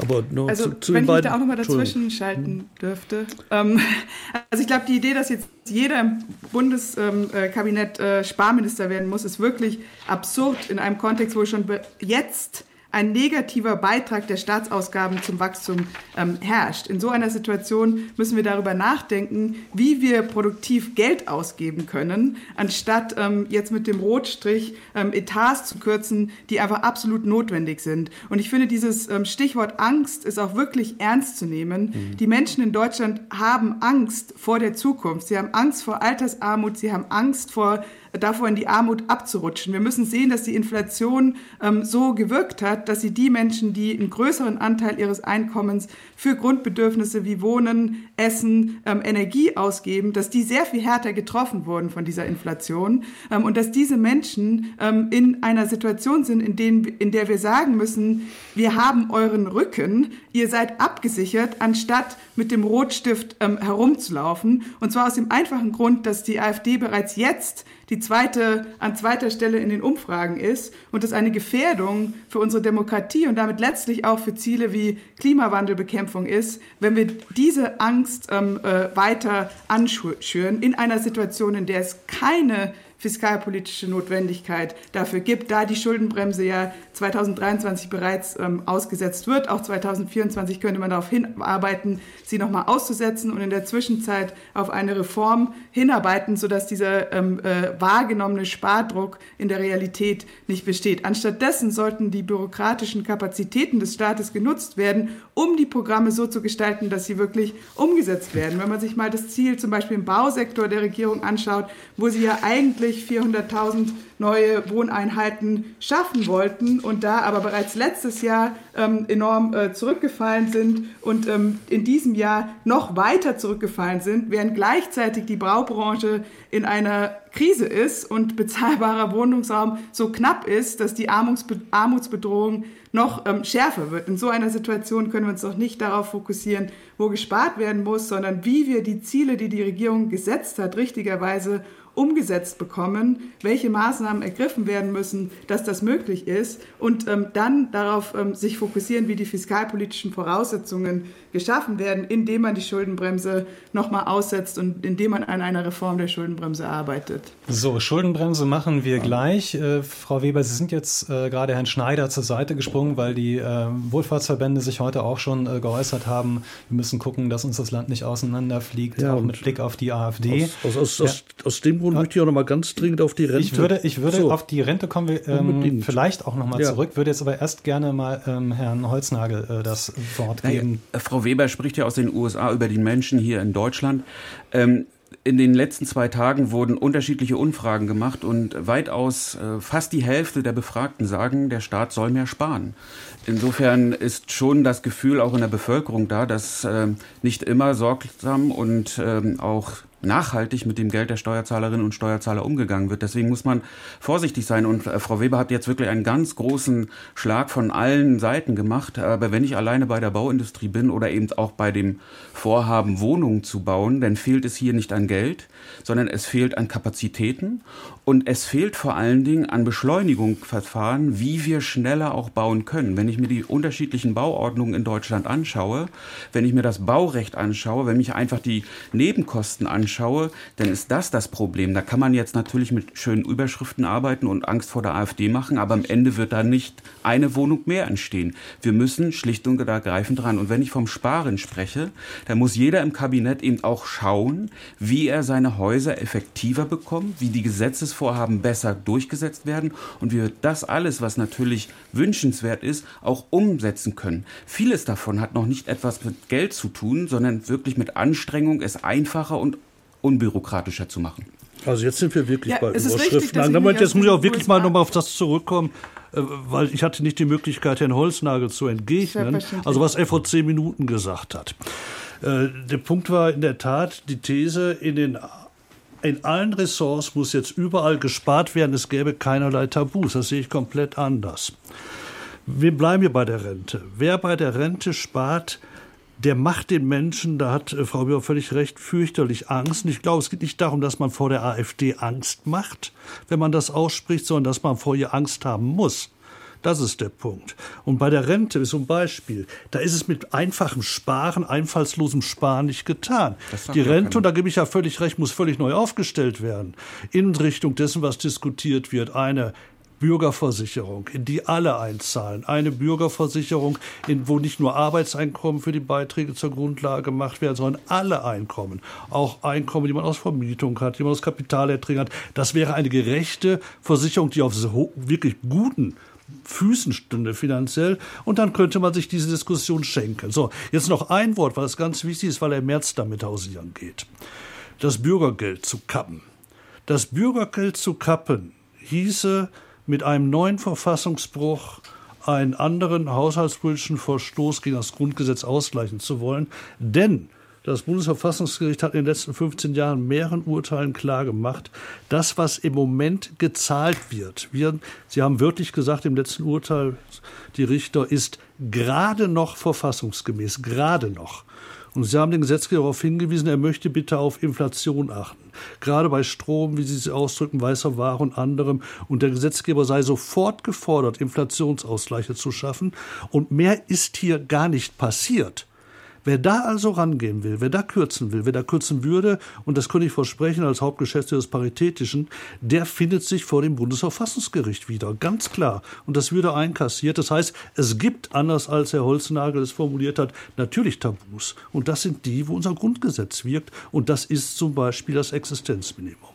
Aber nur also, zu, zu wenn ich beiden, da auch nochmal dazwischen schalten dürfte. Ähm, *laughs* also ich glaube, die Idee, dass jetzt jeder im Bundeskabinett äh, Sparminister werden muss, ist wirklich absurd in einem Kontext, wo schon jetzt ein negativer Beitrag der Staatsausgaben zum Wachstum ähm, herrscht. In so einer Situation müssen wir darüber nachdenken, wie wir produktiv Geld ausgeben können, anstatt ähm, jetzt mit dem Rotstrich ähm, Etats zu kürzen, die einfach absolut notwendig sind. Und ich finde, dieses ähm, Stichwort Angst ist auch wirklich ernst zu nehmen. Mhm. Die Menschen in Deutschland haben Angst vor der Zukunft. Sie haben Angst vor Altersarmut, sie haben Angst vor davor in die Armut abzurutschen. Wir müssen sehen, dass die Inflation ähm, so gewirkt hat, dass sie die Menschen, die einen größeren Anteil ihres Einkommens für Grundbedürfnisse wie Wohnen, Essen, ähm, Energie ausgeben, dass die sehr viel härter getroffen wurden von dieser Inflation ähm, und dass diese Menschen ähm, in einer Situation sind, in, denen, in der wir sagen müssen, wir haben euren Rücken, ihr seid abgesichert, anstatt mit dem Rotstift ähm, herumzulaufen. Und zwar aus dem einfachen Grund, dass die AfD bereits jetzt die zweite, an zweiter Stelle in den Umfragen ist und das eine Gefährdung für unsere Demokratie und damit letztlich auch für Ziele wie Klimawandelbekämpfung ist, wenn wir diese Angst ähm, äh, weiter anschüren in einer Situation, in der es keine fiskalpolitische Notwendigkeit dafür gibt, da die Schuldenbremse ja 2023 bereits ähm, ausgesetzt wird. Auch 2024 könnte man darauf hinarbeiten, sie nochmal auszusetzen und in der Zwischenzeit auf eine Reform hinarbeiten, sodass dieser ähm, äh, wahrgenommene Spardruck in der Realität nicht besteht. Anstattdessen sollten die bürokratischen Kapazitäten des Staates genutzt werden, um die Programme so zu gestalten, dass sie wirklich umgesetzt werden. Wenn man sich mal das Ziel zum Beispiel im Bausektor der Regierung anschaut, wo sie ja eigentlich eigentlich 400.000 neue Wohneinheiten schaffen wollten und da aber bereits letztes Jahr ähm, enorm äh, zurückgefallen sind und ähm, in diesem Jahr noch weiter zurückgefallen sind, während gleichzeitig die Baubranche in einer Krise ist und bezahlbarer Wohnungsraum so knapp ist, dass die Armutsbe Armutsbedrohung noch ähm, schärfer wird. In so einer Situation können wir uns doch nicht darauf fokussieren, wo gespart werden muss, sondern wie wir die Ziele, die die Regierung gesetzt hat, richtigerweise umgesetzt bekommen, welche Maßnahmen ergriffen werden müssen, dass das möglich ist und ähm, dann darauf ähm, sich fokussieren, wie die fiskalpolitischen Voraussetzungen geschaffen werden, indem man die Schuldenbremse nochmal aussetzt und indem man an einer Reform der Schuldenbremse arbeitet. So, Schuldenbremse machen wir gleich. Äh, Frau Weber, Sie sind jetzt äh, gerade Herrn Schneider zur Seite gesprungen, weil die äh, Wohlfahrtsverbände sich heute auch schon äh, geäußert haben. Wir müssen gucken, dass uns das Land nicht auseinanderfliegt, ja, auch mit Blick auf die AfD. Aus, aus, aus, ja. aus dem Grund möchte ich auch noch mal ganz dringend auf die Rente. Ich würde, ich würde so. auf die Rente kommen wir ähm, vielleicht auch noch mal ja. zurück. Würde jetzt aber erst gerne mal ähm, Herrn Holznagel äh, das Wort geben. Naja, Frau Weber spricht ja aus den USA über die Menschen hier in Deutschland. Ähm, in den letzten zwei Tagen wurden unterschiedliche Umfragen gemacht und weitaus äh, fast die Hälfte der Befragten sagen, der Staat soll mehr sparen. Insofern ist schon das Gefühl auch in der Bevölkerung da, dass äh, nicht immer sorgsam und äh, auch nachhaltig mit dem Geld der Steuerzahlerinnen und Steuerzahler umgegangen wird. Deswegen muss man vorsichtig sein. Und äh, Frau Weber hat jetzt wirklich einen ganz großen Schlag von allen Seiten gemacht. Aber wenn ich alleine bei der Bauindustrie bin oder eben auch bei dem Vorhaben, Wohnungen zu bauen, dann fehlt es hier nicht an Geld, sondern es fehlt an Kapazitäten und es fehlt vor allen Dingen an Beschleunigungsverfahren, wie wir schneller auch bauen können. Wenn ich mir die unterschiedlichen Bauordnungen in Deutschland anschaue, wenn ich mir das Baurecht anschaue, wenn ich einfach die Nebenkosten anschaue, dann ist das das Problem. Da kann man jetzt natürlich mit schönen Überschriften arbeiten und Angst vor der AfD machen, aber am Ende wird da nicht eine Wohnung mehr entstehen. Wir müssen schlicht und ergreifend dran. Und wenn ich vom Sparen spreche, dann muss jeder im Kabinett eben auch schauen, wie er seine Häuser effektiver bekommt, wie die Gesetzes Gesetzesvorhaben besser durchgesetzt werden und wir das alles, was natürlich wünschenswert ist, auch umsetzen können. Vieles davon hat noch nicht etwas mit Geld zu tun, sondern wirklich mit Anstrengung, es einfacher und unbürokratischer zu machen. Also jetzt sind wir wirklich ja, bei Überschriften angelangt. Jetzt muss ich auch wirklich mal nochmal auf das zurückkommen, äh, weil ich hatte nicht die Möglichkeit, Herrn Holznagel zu entgegnen. Also was er vor zehn Minuten gesagt hat. Äh, der Punkt war in der Tat die These, in den in allen Ressorts muss jetzt überall gespart werden. Es gäbe keinerlei Tabus. Das sehe ich komplett anders. Wir bleiben hier bei der Rente. Wer bei der Rente spart, der macht den Menschen, da hat äh, Frau Bauer völlig recht, fürchterlich Angst. Und ich glaube, es geht nicht darum, dass man vor der AfD Angst macht, wenn man das ausspricht, sondern dass man vor ihr Angst haben muss. Das ist der Punkt. Und bei der Rente zum Beispiel, da ist es mit einfachem Sparen, einfallslosem Sparen nicht getan. Die Rente, und da gebe ich ja völlig recht, muss völlig neu aufgestellt werden. In Richtung dessen, was diskutiert wird. Eine Bürgerversicherung, in die alle einzahlen. Eine Bürgerversicherung, in, wo nicht nur Arbeitseinkommen für die Beiträge zur Grundlage gemacht werden, sondern alle Einkommen. Auch Einkommen, die man aus Vermietung hat, die man aus Kapitalerträgen hat. Das wäre eine gerechte Versicherung, die auf wirklich guten Füßen stünde finanziell und dann könnte man sich diese Diskussion schenken. So, jetzt noch ein Wort, weil es ganz wichtig ist, weil er im März damit hausieren geht. Das Bürgergeld zu kappen. Das Bürgergeld zu kappen hieße mit einem neuen Verfassungsbruch einen anderen haushaltspolitischen Verstoß gegen das Grundgesetz ausgleichen zu wollen, denn das Bundesverfassungsgericht hat in den letzten 15 Jahren mehreren Urteilen klargemacht, das, was im Moment gezahlt wird, wir, Sie haben wörtlich gesagt im letzten Urteil, die Richter, ist gerade noch verfassungsgemäß, gerade noch. Und Sie haben den Gesetzgeber darauf hingewiesen, er möchte bitte auf Inflation achten. Gerade bei Strom, wie Sie es ausdrücken, weißer Ware und anderem. Und der Gesetzgeber sei sofort gefordert, Inflationsausgleiche zu schaffen. Und mehr ist hier gar nicht passiert. Wer da also rangehen will, wer da kürzen will, wer da kürzen würde, und das könnte ich versprechen als Hauptgeschäftsführer des Paritätischen, der findet sich vor dem Bundesverfassungsgericht wieder, ganz klar. Und das würde einkassiert. Das heißt, es gibt, anders als Herr Holznagel es formuliert hat, natürlich Tabus. Und das sind die, wo unser Grundgesetz wirkt. Und das ist zum Beispiel das Existenzminimum.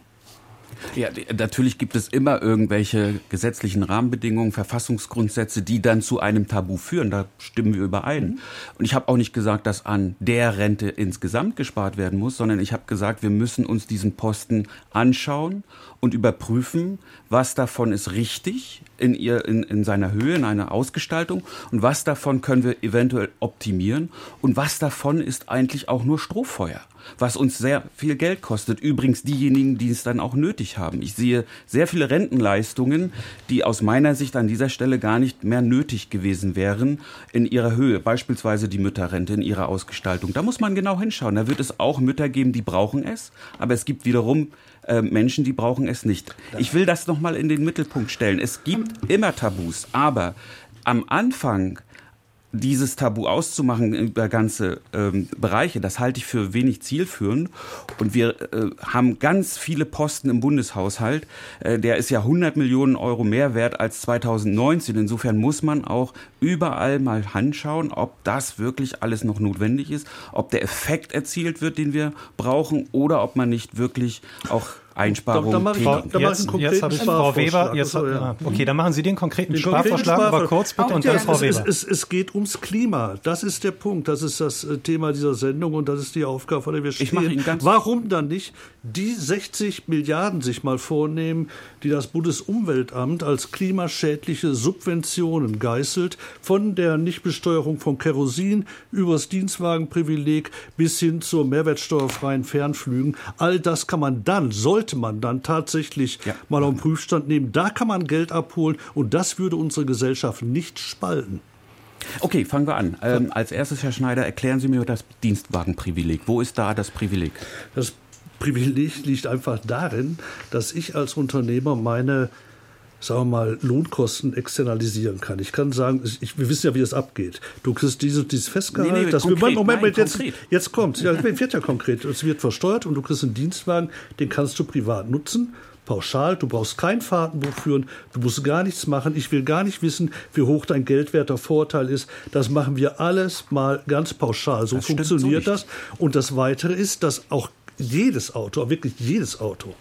Ja, natürlich gibt es immer irgendwelche gesetzlichen Rahmenbedingungen, Verfassungsgrundsätze, die dann zu einem Tabu führen. Da stimmen wir überein. Mhm. Und ich habe auch nicht gesagt, dass an der Rente insgesamt gespart werden muss, sondern ich habe gesagt, wir müssen uns diesen Posten anschauen und überprüfen, was davon ist richtig in, ihr, in, in seiner Höhe, in einer Ausgestaltung und was davon können wir eventuell optimieren und was davon ist eigentlich auch nur Strohfeuer was uns sehr viel Geld kostet. Übrigens diejenigen, die es dann auch nötig haben. Ich sehe sehr viele Rentenleistungen, die aus meiner Sicht an dieser Stelle gar nicht mehr nötig gewesen wären in ihrer Höhe. Beispielsweise die Mütterrente in ihrer Ausgestaltung. Da muss man genau hinschauen. Da wird es auch Mütter geben, die brauchen es. Aber es gibt wiederum äh, Menschen, die brauchen es nicht. Ich will das nochmal in den Mittelpunkt stellen. Es gibt immer Tabus, aber am Anfang dieses Tabu auszumachen über ganze ähm, Bereiche, das halte ich für wenig zielführend. Und wir äh, haben ganz viele Posten im Bundeshaushalt. Äh, der ist ja 100 Millionen Euro mehr wert als 2019. Insofern muss man auch überall mal anschauen, ob das wirklich alles noch notwendig ist, ob der Effekt erzielt wird, den wir brauchen, oder ob man nicht wirklich auch Einsparungen da, da tätigen. Da jetzt jetzt habe ich Frau Weber. Jetzt, also, ja. okay, dann machen Sie den konkreten Den Sparvorschlag, konkreten aber kurz bitte und dann der- Frau es, Weber. es, es, es geht ums Klima. Das ist der Punkt. Das ist das äh, Thema dieser Sendung und das ist die Aufgabe, vor der wir stehen. mache Ihnen ganz- Warum dann nicht die 60 Milliarden sich mal vornehmen, die das Bundesumweltamt als klimaschädliche Subventionen geißelt, von der Nichtbesteuerung von Kerosin übers Dienstwagenprivileg bis hin zur mehrwertsteuerfreien Fernflügen. All das kann man dann, sollte man dann tatsächlich Ja. mal auf den Prüfstand nehmen. Da kann man Geld abholen und das würde unsere Gesellschaft nicht spalten. Okay, fangen wir an. Ähm, als erstes, Herr Schneider, erklären Sie mir das Dienstwagenprivileg. Wo ist da das Privileg? Das Privileg liegt einfach darin, dass ich als Unternehmer meine sagen wir mal, Lohnkosten externalisieren kann. Ich kann sagen, ich, wir wissen ja, wie es abgeht. Du kriegst dieses, dieses Festgehalt, Nee, nee, das konkret, wir, Moment, nein, jetzt, konkret. jetzt kommt, ja, es wird ja konkret. Es wird versteuert und du kriegst einen Dienstwagen, den kannst du privat nutzen. Pauschal, du brauchst kein Fahrtenbuch führen, du musst gar nichts machen. Ich will gar nicht wissen, wie hoch dein geldwerter Vorteil ist. Das machen wir alles mal ganz pauschal. So Das funktioniert so das. Und das Weitere ist, dass auch jedes Auto, wirklich jedes Auto,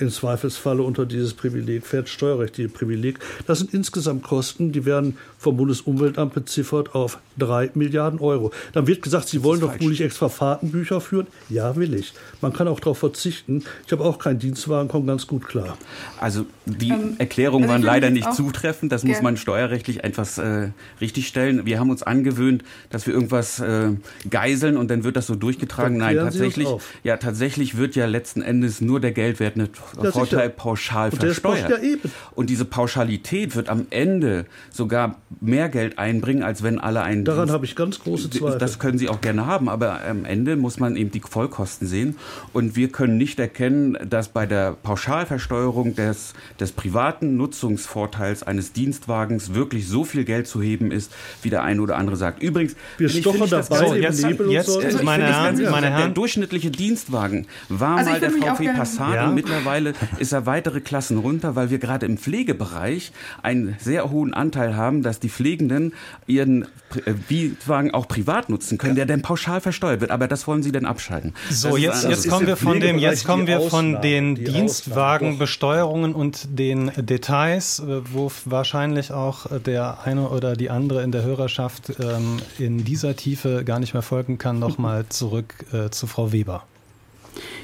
im Zweifelsfalle unter dieses Privileg fährt, steuerrechtliche Privileg. Das sind insgesamt Kosten, die werden vom Bundesumweltamt beziffert auf drei Milliarden Euro. Dann wird gesagt, Sie wollen doch wohl nicht extra Fahrtenbücher führen. Ja, will ich. Man kann auch darauf verzichten. Ich habe auch keinen Dienstwagen, komme ganz gut klar. Also die Ähm, Erklärungen also waren leider nicht zutreffend. Das muss man steuerrechtlich etwas äh, richtigstellen. Wir haben uns angewöhnt, dass wir irgendwas äh, geiseln und dann wird das so durchgetragen. Nein, tatsächlich, ja, tatsächlich wird ja letzten Endes nur der Geldwert mit Ja, Vorteil sicher. pauschal Und versteuert. ja eben. Und diese Pauschalität wird am Ende sogar mehr Geld einbringen, als wenn alle einen Daran habe ich ganz große Zweifel. das können Sie auch gerne haben, aber am Ende muss man eben die Vollkosten sehen. Und wir können nicht erkennen, dass bei der Pauschalversteuerung des, des privaten Nutzungsvorteils eines Dienstwagens wirklich so viel Geld zu heben ist, wie der eine oder andere sagt. Übrigens, Wir stochern dabei im jetzt- Nebel und jetzt- so. Also meine Herren, ganz meine. Herren. Der durchschnittliche Dienstwagen war Also mal der VW Passat Ja. und mittlerweile ist er weitere Klassen runter, weil wir gerade im Pflegebereich einen sehr hohen Anteil haben, dass die Pflegenden ihren Pri- äh, Dienstwagen auch privat nutzen können, der dann pauschal versteuert wird. Aber das wollen Sie dann abschalten. So, Das jetzt, ein- jetzt kommen wir von dem, jetzt kommen wir von den die Dienstwagenbesteuerungen und den Details, äh, wo wahrscheinlich auch äh, der eine oder die andere in der Hörerschaft ähm, in dieser Tiefe gar nicht mehr folgen kann, nochmal *laughs* zurück äh, zu Frau Weber.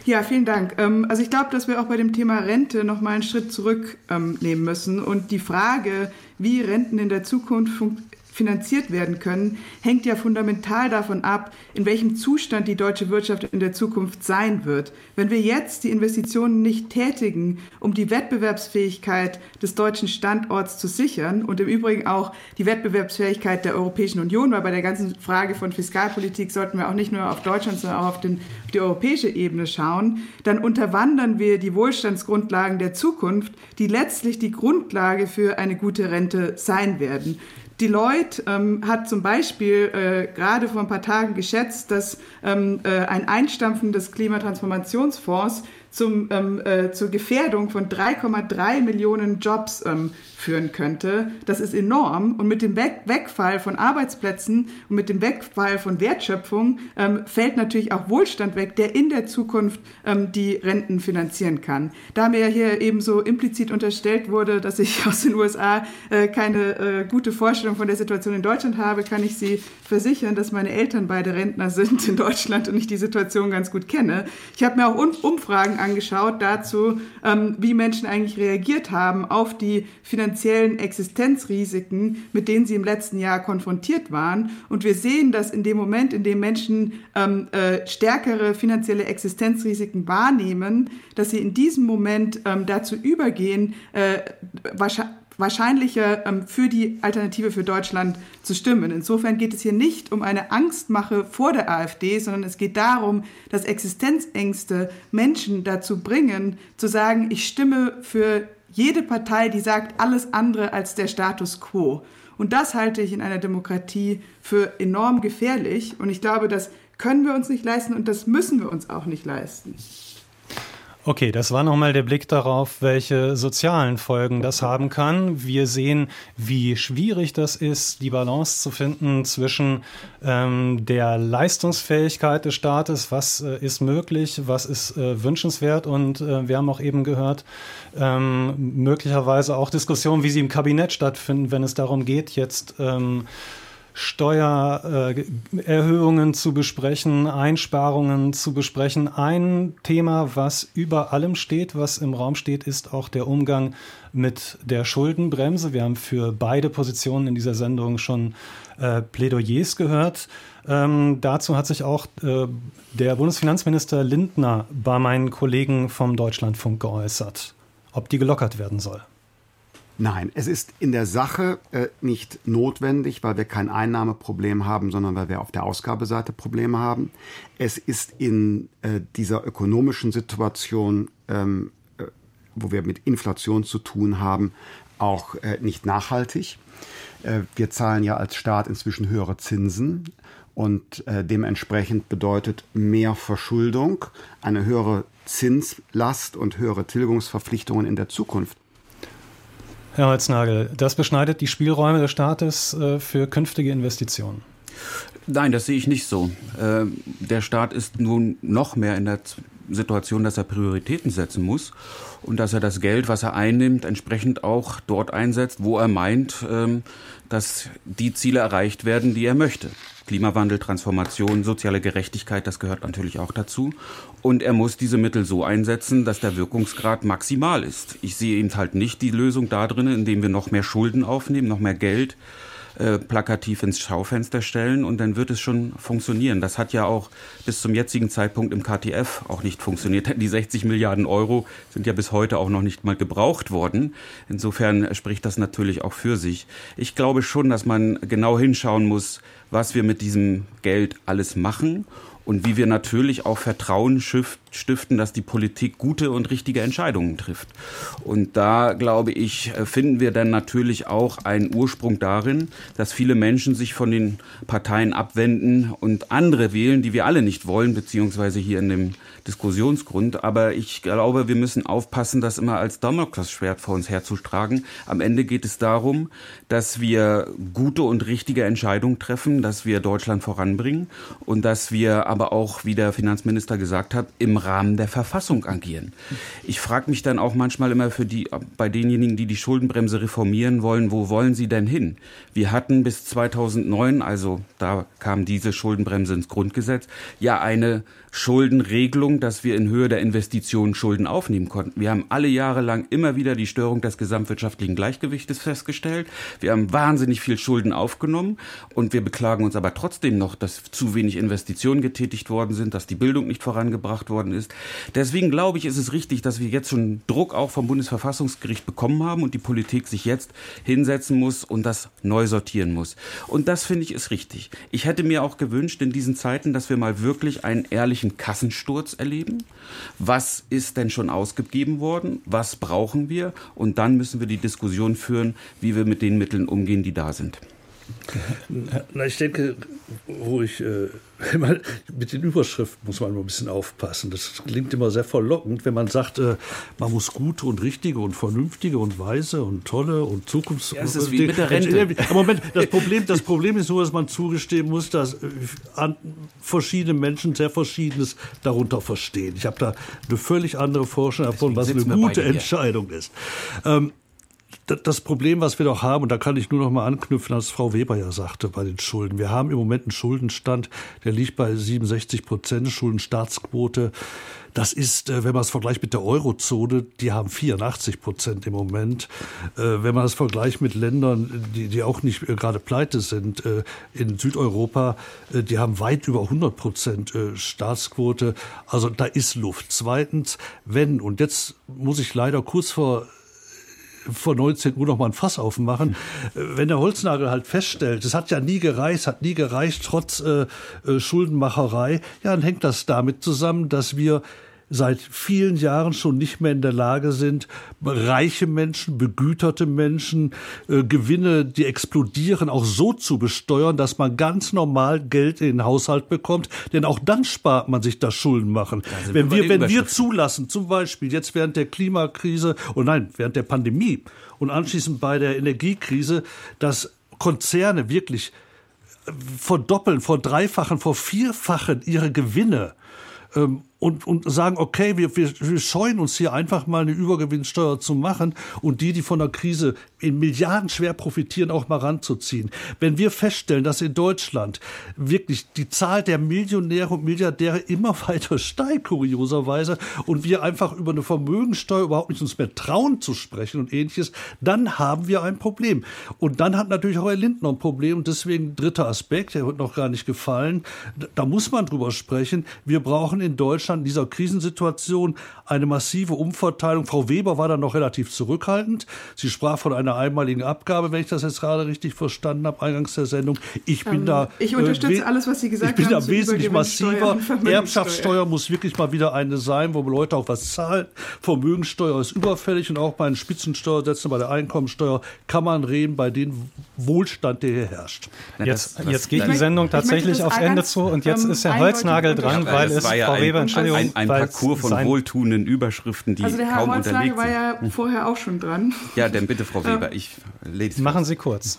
Ja, vielen Dank. Ähm, Also ich glaube, dass wir auch bei dem Thema Rente noch mal einen Schritt zurück ähm, nehmen müssen. Und die Frage, wie Renten in der Zukunft finanziert werden können, hängt ja fundamental davon ab, in welchem Zustand die deutsche Wirtschaft in der Zukunft sein wird. Wenn wir jetzt die Investitionen nicht tätigen, um die Wettbewerbsfähigkeit des deutschen Standorts zu sichern und im Übrigen auch die Wettbewerbsfähigkeit der Europäischen Union, weil bei der ganzen Frage von Fiskalpolitik sollten wir auch nicht nur auf Deutschland, sondern auch auf, den, auf die europäische Ebene schauen, dann unterwandern wir die Wohlstandsgrundlagen der Zukunft, die letztlich die Grundlage für eine gute Rente sein werden. Deloitte ähm, hat zum Beispiel äh, gerade vor ein paar Tagen geschätzt, dass ähm, äh, ein Einstampfen des Klimatransformationsfonds zum, ähm, äh, zur Gefährdung von 3,3 Millionen Jobs ähm, führen könnte. Das ist enorm. Und mit dem Weg Wegfall von Arbeitsplätzen und mit dem Wegfall von Wertschöpfung ähm, fällt natürlich auch Wohlstand weg, der in der Zukunft ähm, die Renten finanzieren kann. Da mir hier eben so implizit unterstellt wurde, dass ich *laughs* aus den USA äh, keine äh, gute Vorstellung von der Situation in Deutschland habe, kann ich Sie versichern, dass meine Eltern beide Rentner sind in Deutschland und ich die Situation ganz gut kenne. Ich habe mir auch Un- Umfragen angeschaut dazu, ähm, wie Menschen eigentlich reagiert haben auf die finanziellen Existenzrisiken, mit denen sie im letzten Jahr konfrontiert waren. Und wir sehen, dass in dem Moment, in dem Menschen ähm, äh, stärkere finanzielle Existenzrisiken wahrnehmen, dass sie in diesem Moment ähm, dazu übergehen, äh, wahrscheinlich wahrscheinlicher ähm, für die Alternative für Deutschland zu stimmen. Insofern geht es hier nicht um eine Angstmache vor der AfD, sondern es geht darum, dass Existenzängste Menschen dazu bringen, zu sagen, ich stimme für jede Partei, die sagt alles andere als der Status quo. Und das halte ich in einer Demokratie für enorm gefährlich. Und ich glaube, das können wir uns nicht leisten und das müssen wir uns auch nicht leisten. Okay, das war nochmal der Blick darauf, welche sozialen Folgen das haben kann. Wir sehen, wie schwierig das ist, die Balance zu finden zwischen ähm, der Leistungsfähigkeit des Staates, was äh, ist möglich, was ist äh, wünschenswert und äh, wir haben auch eben gehört, ähm, möglicherweise auch Diskussionen, wie sie im Kabinett stattfinden, wenn es darum geht, jetzt ähm, Steuererhöhungen zu besprechen, Einsparungen zu besprechen. Ein Thema, was über allem steht, was im Raum steht, ist auch der Umgang mit der Schuldenbremse. Wir haben für beide Positionen in dieser Sendung schon äh, Plädoyers gehört. Ähm, dazu hat sich auch äh, der Bundesfinanzminister Lindner bei meinen Kollegen vom Deutschlandfunk geäußert, ob die gelockert werden soll. Nein, es ist in der Sache äh, nicht notwendig, weil wir kein Einnahmeproblem haben, sondern weil wir auf der Ausgabeseite Probleme haben. Es ist in äh, dieser ökonomischen Situation, ähm, äh, wo wir mit Inflation zu tun haben, auch äh, nicht nachhaltig. Äh, wir zahlen ja als Staat inzwischen höhere Zinsen und äh, dementsprechend bedeutet mehr Verschuldung eine höhere Zinslast und höhere Tilgungsverpflichtungen in der Zukunft Herr Holznagel, das beschneidet die Spielräume des Staates äh, für künftige Investitionen. Nein, das sehe ich nicht so. Äh, der Staat ist nun noch mehr in der Situation, dass er Prioritäten setzen muss und dass er das Geld, was er einnimmt, entsprechend auch dort einsetzt, wo er meint, ähm, dass die Ziele erreicht werden, die er möchte. Klimawandel, Transformation, soziale Gerechtigkeit, das gehört natürlich auch dazu. Und er muss diese Mittel so einsetzen, dass der Wirkungsgrad maximal ist. Ich sehe eben halt nicht die Lösung da drin, indem wir noch mehr Schulden aufnehmen, noch mehr Geld äh, plakativ ins Schaufenster stellen und dann wird es schon funktionieren. Das hat ja auch bis zum jetzigen Zeitpunkt im KTF auch nicht funktioniert. Die 60 Milliarden Euro sind ja bis heute auch noch nicht mal gebraucht worden. Insofern spricht das natürlich auch für sich. Ich glaube schon, dass man genau hinschauen muss, was wir mit diesem Geld alles machen und wie wir natürlich auch Vertrauen stiften, dass die Politik gute und richtige Entscheidungen trifft. Und da, glaube ich, äh, finden wir dann natürlich auch einen Ursprung darin, dass viele Menschen sich von den Parteien abwenden und andere wählen, die wir alle nicht wollen, beziehungsweise hier in dem Diskussionsgrund. Aber ich glaube, wir müssen aufpassen, das immer als Damoklesschwert vor uns herzutragen. Am Ende geht es darum, dass wir gute und richtige Entscheidungen treffen, dass wir Deutschland voranbringen und dass wir aber auch, wie der Finanzminister gesagt hat, im Rahmen der Verfassung agieren. Ich frage mich dann auch manchmal immer für die, bei denjenigen, die die Schuldenbremse reformieren wollen, wo wollen sie denn hin? Wir hatten bis 2009, also da kam diese Schuldenbremse ins Grundgesetz, ja eine Schuldenregelung, dass wir in Höhe der Investitionen Schulden aufnehmen konnten. Wir haben alle Jahre lang immer wieder die Störung des gesamtwirtschaftlichen Gleichgewichtes festgestellt. Wir haben wahnsinnig viel Schulden aufgenommen und wir beklagen uns aber trotzdem noch, dass zu wenig Investitionen getätigt worden sind, dass die Bildung nicht vorangebracht worden ist. Deswegen glaube ich, ist es richtig, dass wir jetzt schon Druck auch vom Bundesverfassungsgericht bekommen haben und die Politik sich jetzt hinsetzen muss und das neu sortieren muss. Und das finde ich ist richtig. Ich hätte mir auch gewünscht in diesen Zeiten, dass wir mal wirklich einen ehrlichen Kassensturz erleben. Was ist denn schon ausgegeben worden? Was brauchen wir? Und dann müssen wir die Diskussion führen, wie wir mit den Mitteln umgehen, die da sind. Na, ich denke, wo ich äh, *laughs* mit den Überschriften muss man immer ein bisschen aufpassen. Das klingt immer sehr verlockend, wenn man sagt, äh, man muss gute und richtige und vernünftige und weise und tolle und zukunfts. Ja, es ist wie mit der Rente. Moment, das Problem, das Problem ist nur, dass man zugestehen muss, dass äh, verschiedene Menschen sehr Verschiedenes darunter verstehen. Ich habe da eine völlig andere Vorstellung davon, was eine gute Entscheidung ist. Ähm, das Problem, was wir doch haben, und da kann ich nur noch mal anknüpfen, als Frau Weber ja sagte bei den Schulden. Wir haben im Moment einen Schuldenstand, der liegt bei 67 Prozent Schuldenstaatsquote. Das ist, äh, wenn man es vergleicht mit der Eurozone, die haben 84 Prozent im Moment. Äh, wenn man es vergleicht mit Ländern, die, die auch nicht äh, gerade pleite sind, in Südeuropa, die haben weit über 100 Prozent Staatsquote. Also da ist Luft. Zweitens, wenn, und jetzt muss ich leider kurz vor vor 19 Uhr noch mal ein Fass aufmachen. Wenn der Holznagel halt feststellt, es hat ja nie gereicht, hat nie gereicht, trotz äh, äh, Schuldenmacherei, ja, dann hängt das damit zusammen, dass wir seit vielen Jahren schon nicht mehr in der Lage sind, reiche Menschen, begüterte Menschen, äh, Gewinne, die explodieren, auch so zu besteuern, dass man ganz normal Geld in den Haushalt bekommt. Denn auch dann spart man sich das Schulden machen. wenn wir, wenn wir zulassen, zum Beispiel jetzt während der Klimakrise und oh nein, während der Pandemie und anschließend bei der Energiekrise, dass Konzerne wirklich verdoppeln, verdreifachen, vervierfachen ihre Gewinne ähm, und, und sagen, okay, wir, wir, wir scheuen uns hier einfach mal eine Übergewinnsteuer zu machen und die, die von der Krise in Milliarden schwer profitieren, auch mal ranzuziehen. Wenn wir feststellen, dass in Deutschland wirklich die Zahl der Millionäre und Milliardäre immer *laughs* weiter steigt, kurioserweise, und wir einfach über eine Vermögensteuer überhaupt nicht uns mehr trauen zu sprechen und ähnliches, dann haben wir ein Problem. Und dann hat natürlich auch Herr Lindner ein Problem. Deswegen dritter Aspekt, der wird noch gar nicht gefallen, da muss man drüber sprechen. Wir brauchen in Deutschland in dieser Krisensituation eine massive Umverteilung. Frau Weber war da noch relativ zurückhaltend. Sie sprach von einer einmaligen Abgabe, wenn ich das jetzt gerade richtig verstanden habe, eingangs der Sendung. Ich bin ähm, da. Ich unterstütze äh, alles, was Sie gesagt haben. Ich bin haben, da wesentlich massiver. Erbschaftssteuer muss wirklich mal wieder eine sein, wo Leute auch was zahlen. Vermögensteuer ist überfällig und auch bei den Spitzensteuersätzen, bei der Einkommensteuer kann man reden, bei dem Wohlstand, der hier herrscht. Jetzt, jetzt geht die Sendung tatsächlich aufs Ende zu und jetzt ähm, ist Herr Holznagel dran, weil es Frau Weber, Entschuldigung, ein, ein Parcours von wohltuenden Überschriften, die also der Herr kaum Holznagel unterlegt war ja vorher auch schon dran. Ja, dann bitte, Frau Weber, ich lese Machen Sie kurz.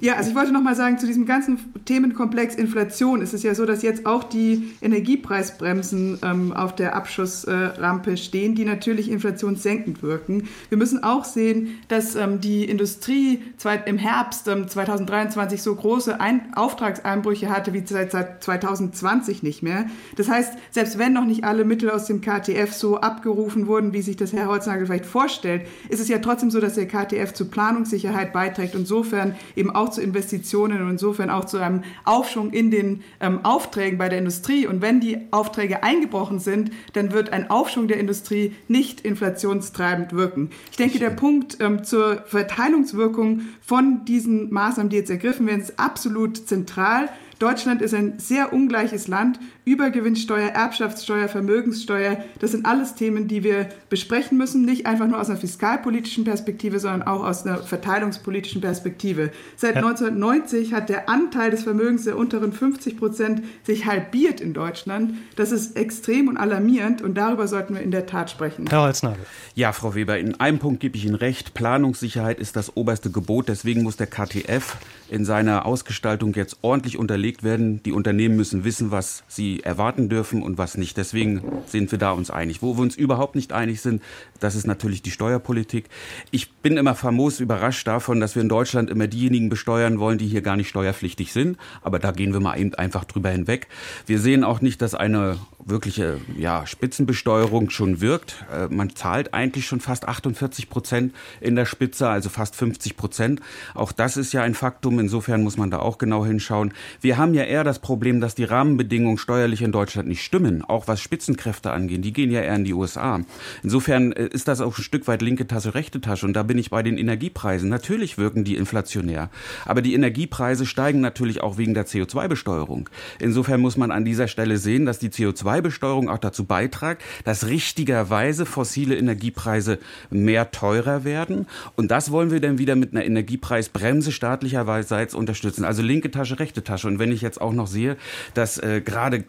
Ja, also ich wollte noch mal sagen, zu diesem ganzen Themenkomplex Inflation ist es ja so, dass jetzt auch die Energiepreisbremsen ähm, auf der Abschussrampe äh, stehen, die natürlich inflationssenkend wirken. Wir müssen auch sehen, dass ähm, die Industrie im Herbst ähm, 2023 so große Ein Auftragseinbrüche hatte wie seit, seit 2020 nicht mehr. Das heißt, selbst wenn noch nicht alle Mittel aus dem KTF so abgerufen wurden, wie sich das Herr Holznagel vielleicht vorstellt, ist es ja trotzdem so, dass der KTF zur Planungssicherheit beiträgt und insofern eben auch zu Investitionen und insofern auch zu einem Aufschwung in den ähm, Aufträgen bei der Industrie. Und wenn die Aufträge eingebrochen sind, dann wird ein Aufschwung der Industrie nicht inflationstreibend wirken. Ich denke, der Punkt ähm, zur Verteilungswirkung von diesen Maßnahmen, die jetzt ergriffen werden, ist absolut zentral. Deutschland ist ein sehr ungleiches Land. Übergewinnsteuer, Erbschaftssteuer, Vermögenssteuer, das sind alles Themen, die wir besprechen müssen, nicht einfach nur aus einer fiskalpolitischen Perspektive, sondern auch aus einer verteilungspolitischen Perspektive. Seit 1990 hat der Anteil des Vermögens der unteren 50 Prozent sich halbiert in Deutschland. Das ist extrem und alarmierend und darüber sollten wir in der Tat sprechen. Herr Holznagel. Ja, Frau Weber, in einem Punkt gebe ich Ihnen recht. Planungssicherheit ist das oberste Gebot. Deswegen muss der KTF in seiner Ausgestaltung jetzt ordentlich unterlegt werden. Die Unternehmen müssen wissen, was sie erwarten dürfen und was nicht. Deswegen sind wir da uns einig. Wo wir uns überhaupt nicht einig sind, das ist natürlich die Steuerpolitik. Ich bin immer famos überrascht davon, dass wir in Deutschland immer diejenigen besteuern wollen, die hier gar nicht steuerpflichtig sind. Aber da gehen wir mal eben einfach drüber hinweg. Wir sehen auch nicht, dass eine wirkliche ja, Spitzenbesteuerung schon wirkt. Äh, man zahlt eigentlich schon fast 48 Prozent in der Spitze, also fast 50 Prozent. Auch das ist ja ein Faktum. Insofern muss man da auch genau hinschauen. Wir haben ja eher das Problem, dass die Rahmenbedingungen steuerlich in Deutschland nicht stimmen, auch was Spitzenkräfte angeht. Die gehen ja eher in die USA. Insofern äh, ist das auch ein Stück weit linke Tasche, rechte Tasche. Und da bin ich bei den Energiepreisen. Natürlich wirken die inflationär. Aber die Energiepreise steigen natürlich auch wegen der CO2-Besteuerung. Insofern muss man an dieser Stelle sehen, dass die CO2-Besteuerung auch dazu beiträgt, dass richtigerweise fossile Energiepreise mehr teurer werden. Und das wollen wir dann wieder mit einer Energiepreisbremse staatlicherseits unterstützen. Also linke Tasche, rechte Tasche. Und wenn ich jetzt auch noch sehe, dass äh, gerade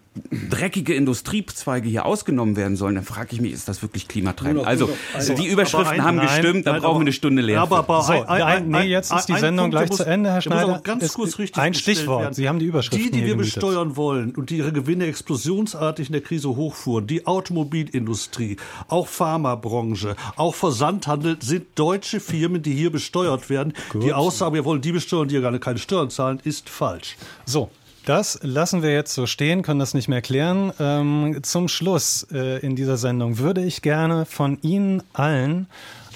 dreckige Industriezweige hier ausgenommen werden sollen, dann frage ich mich, ist das wirklich klimatreibend? Also, also die Überschriften haben nein, gestimmt, da brauchen wir eine Stunde leer. Aber, aber so, ein, ein, nee, jetzt ist die Sendung gleich muss, zu Ende, Herr Schneider. Ganz kurz richtig ein Stichwort. Werden. Sie haben die Überschriften Die, die wir besteuern wollen und die ihre Gewinne explosionsartig in der Krise hochfuhren, die Automobilindustrie, auch Pharmabranche, auch Versandhandel sind deutsche Firmen, die hier besteuert werden. Gut. Die Aussage, wir wollen die besteuern, die ja gar keine Steuern zahlen, ist falsch. So, das lassen wir jetzt so stehen, können das nicht mehr klären. Ähm, zum Schluss äh, in dieser Sendung würde ich gerne von Ihnen allen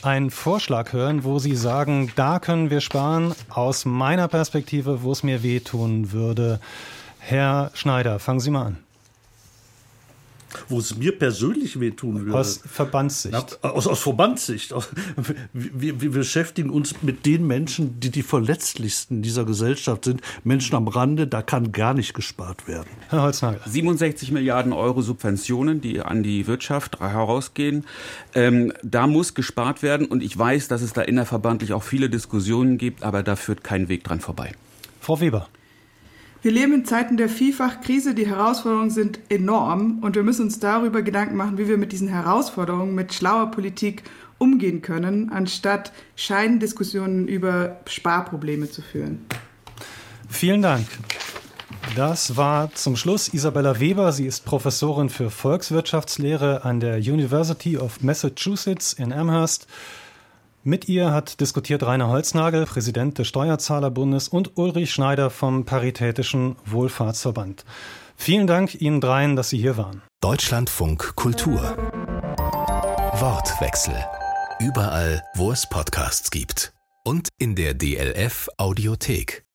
einen Vorschlag hören, wo Sie sagen, da können wir sparen, aus meiner Perspektive, wo es mir wehtun würde. Herr Schneider, fangen Sie mal an. Wo es mir persönlich wehtun würde. Aus Verbandssicht. Na, aus, aus Verbandssicht. Wir, wir, beschäftigen uns mit den Menschen, die die verletzlichsten dieser Gesellschaft sind. Menschen am Rande, da kann gar nicht gespart werden. Herr Holznagel. 67 Milliarden Euro Subventionen, die an die Wirtschaft herausgehen. Ähm, da muss gespart werden und ich weiß, dass es da innerverbandlich auch viele Diskussionen gibt, aber da führt kein Weg dran vorbei. Frau Weber. Wir leben in Zeiten der Vielfachkrise. Die Herausforderungen sind enorm und wir müssen uns darüber Gedanken machen, wie wir mit diesen Herausforderungen mit schlauer Politik umgehen können, anstatt Scheindiskussionen über Sparprobleme zu führen. Vielen Dank. Das war zum Schluss Isabella Weber. Sie ist Professorin für Volkswirtschaftslehre an der University of Massachusetts in Amherst. Mit ihr hat diskutiert Rainer Holznagel, Präsident des Steuerzahlerbundes, und Ulrich Schneider vom Paritätischen Wohlfahrtsverband. Vielen Dank Ihnen dreien, dass Sie hier waren. Deutschlandfunk Kultur. Wortwechsel. Überall, wo es Podcasts gibt. Und in der DLF Audiothek.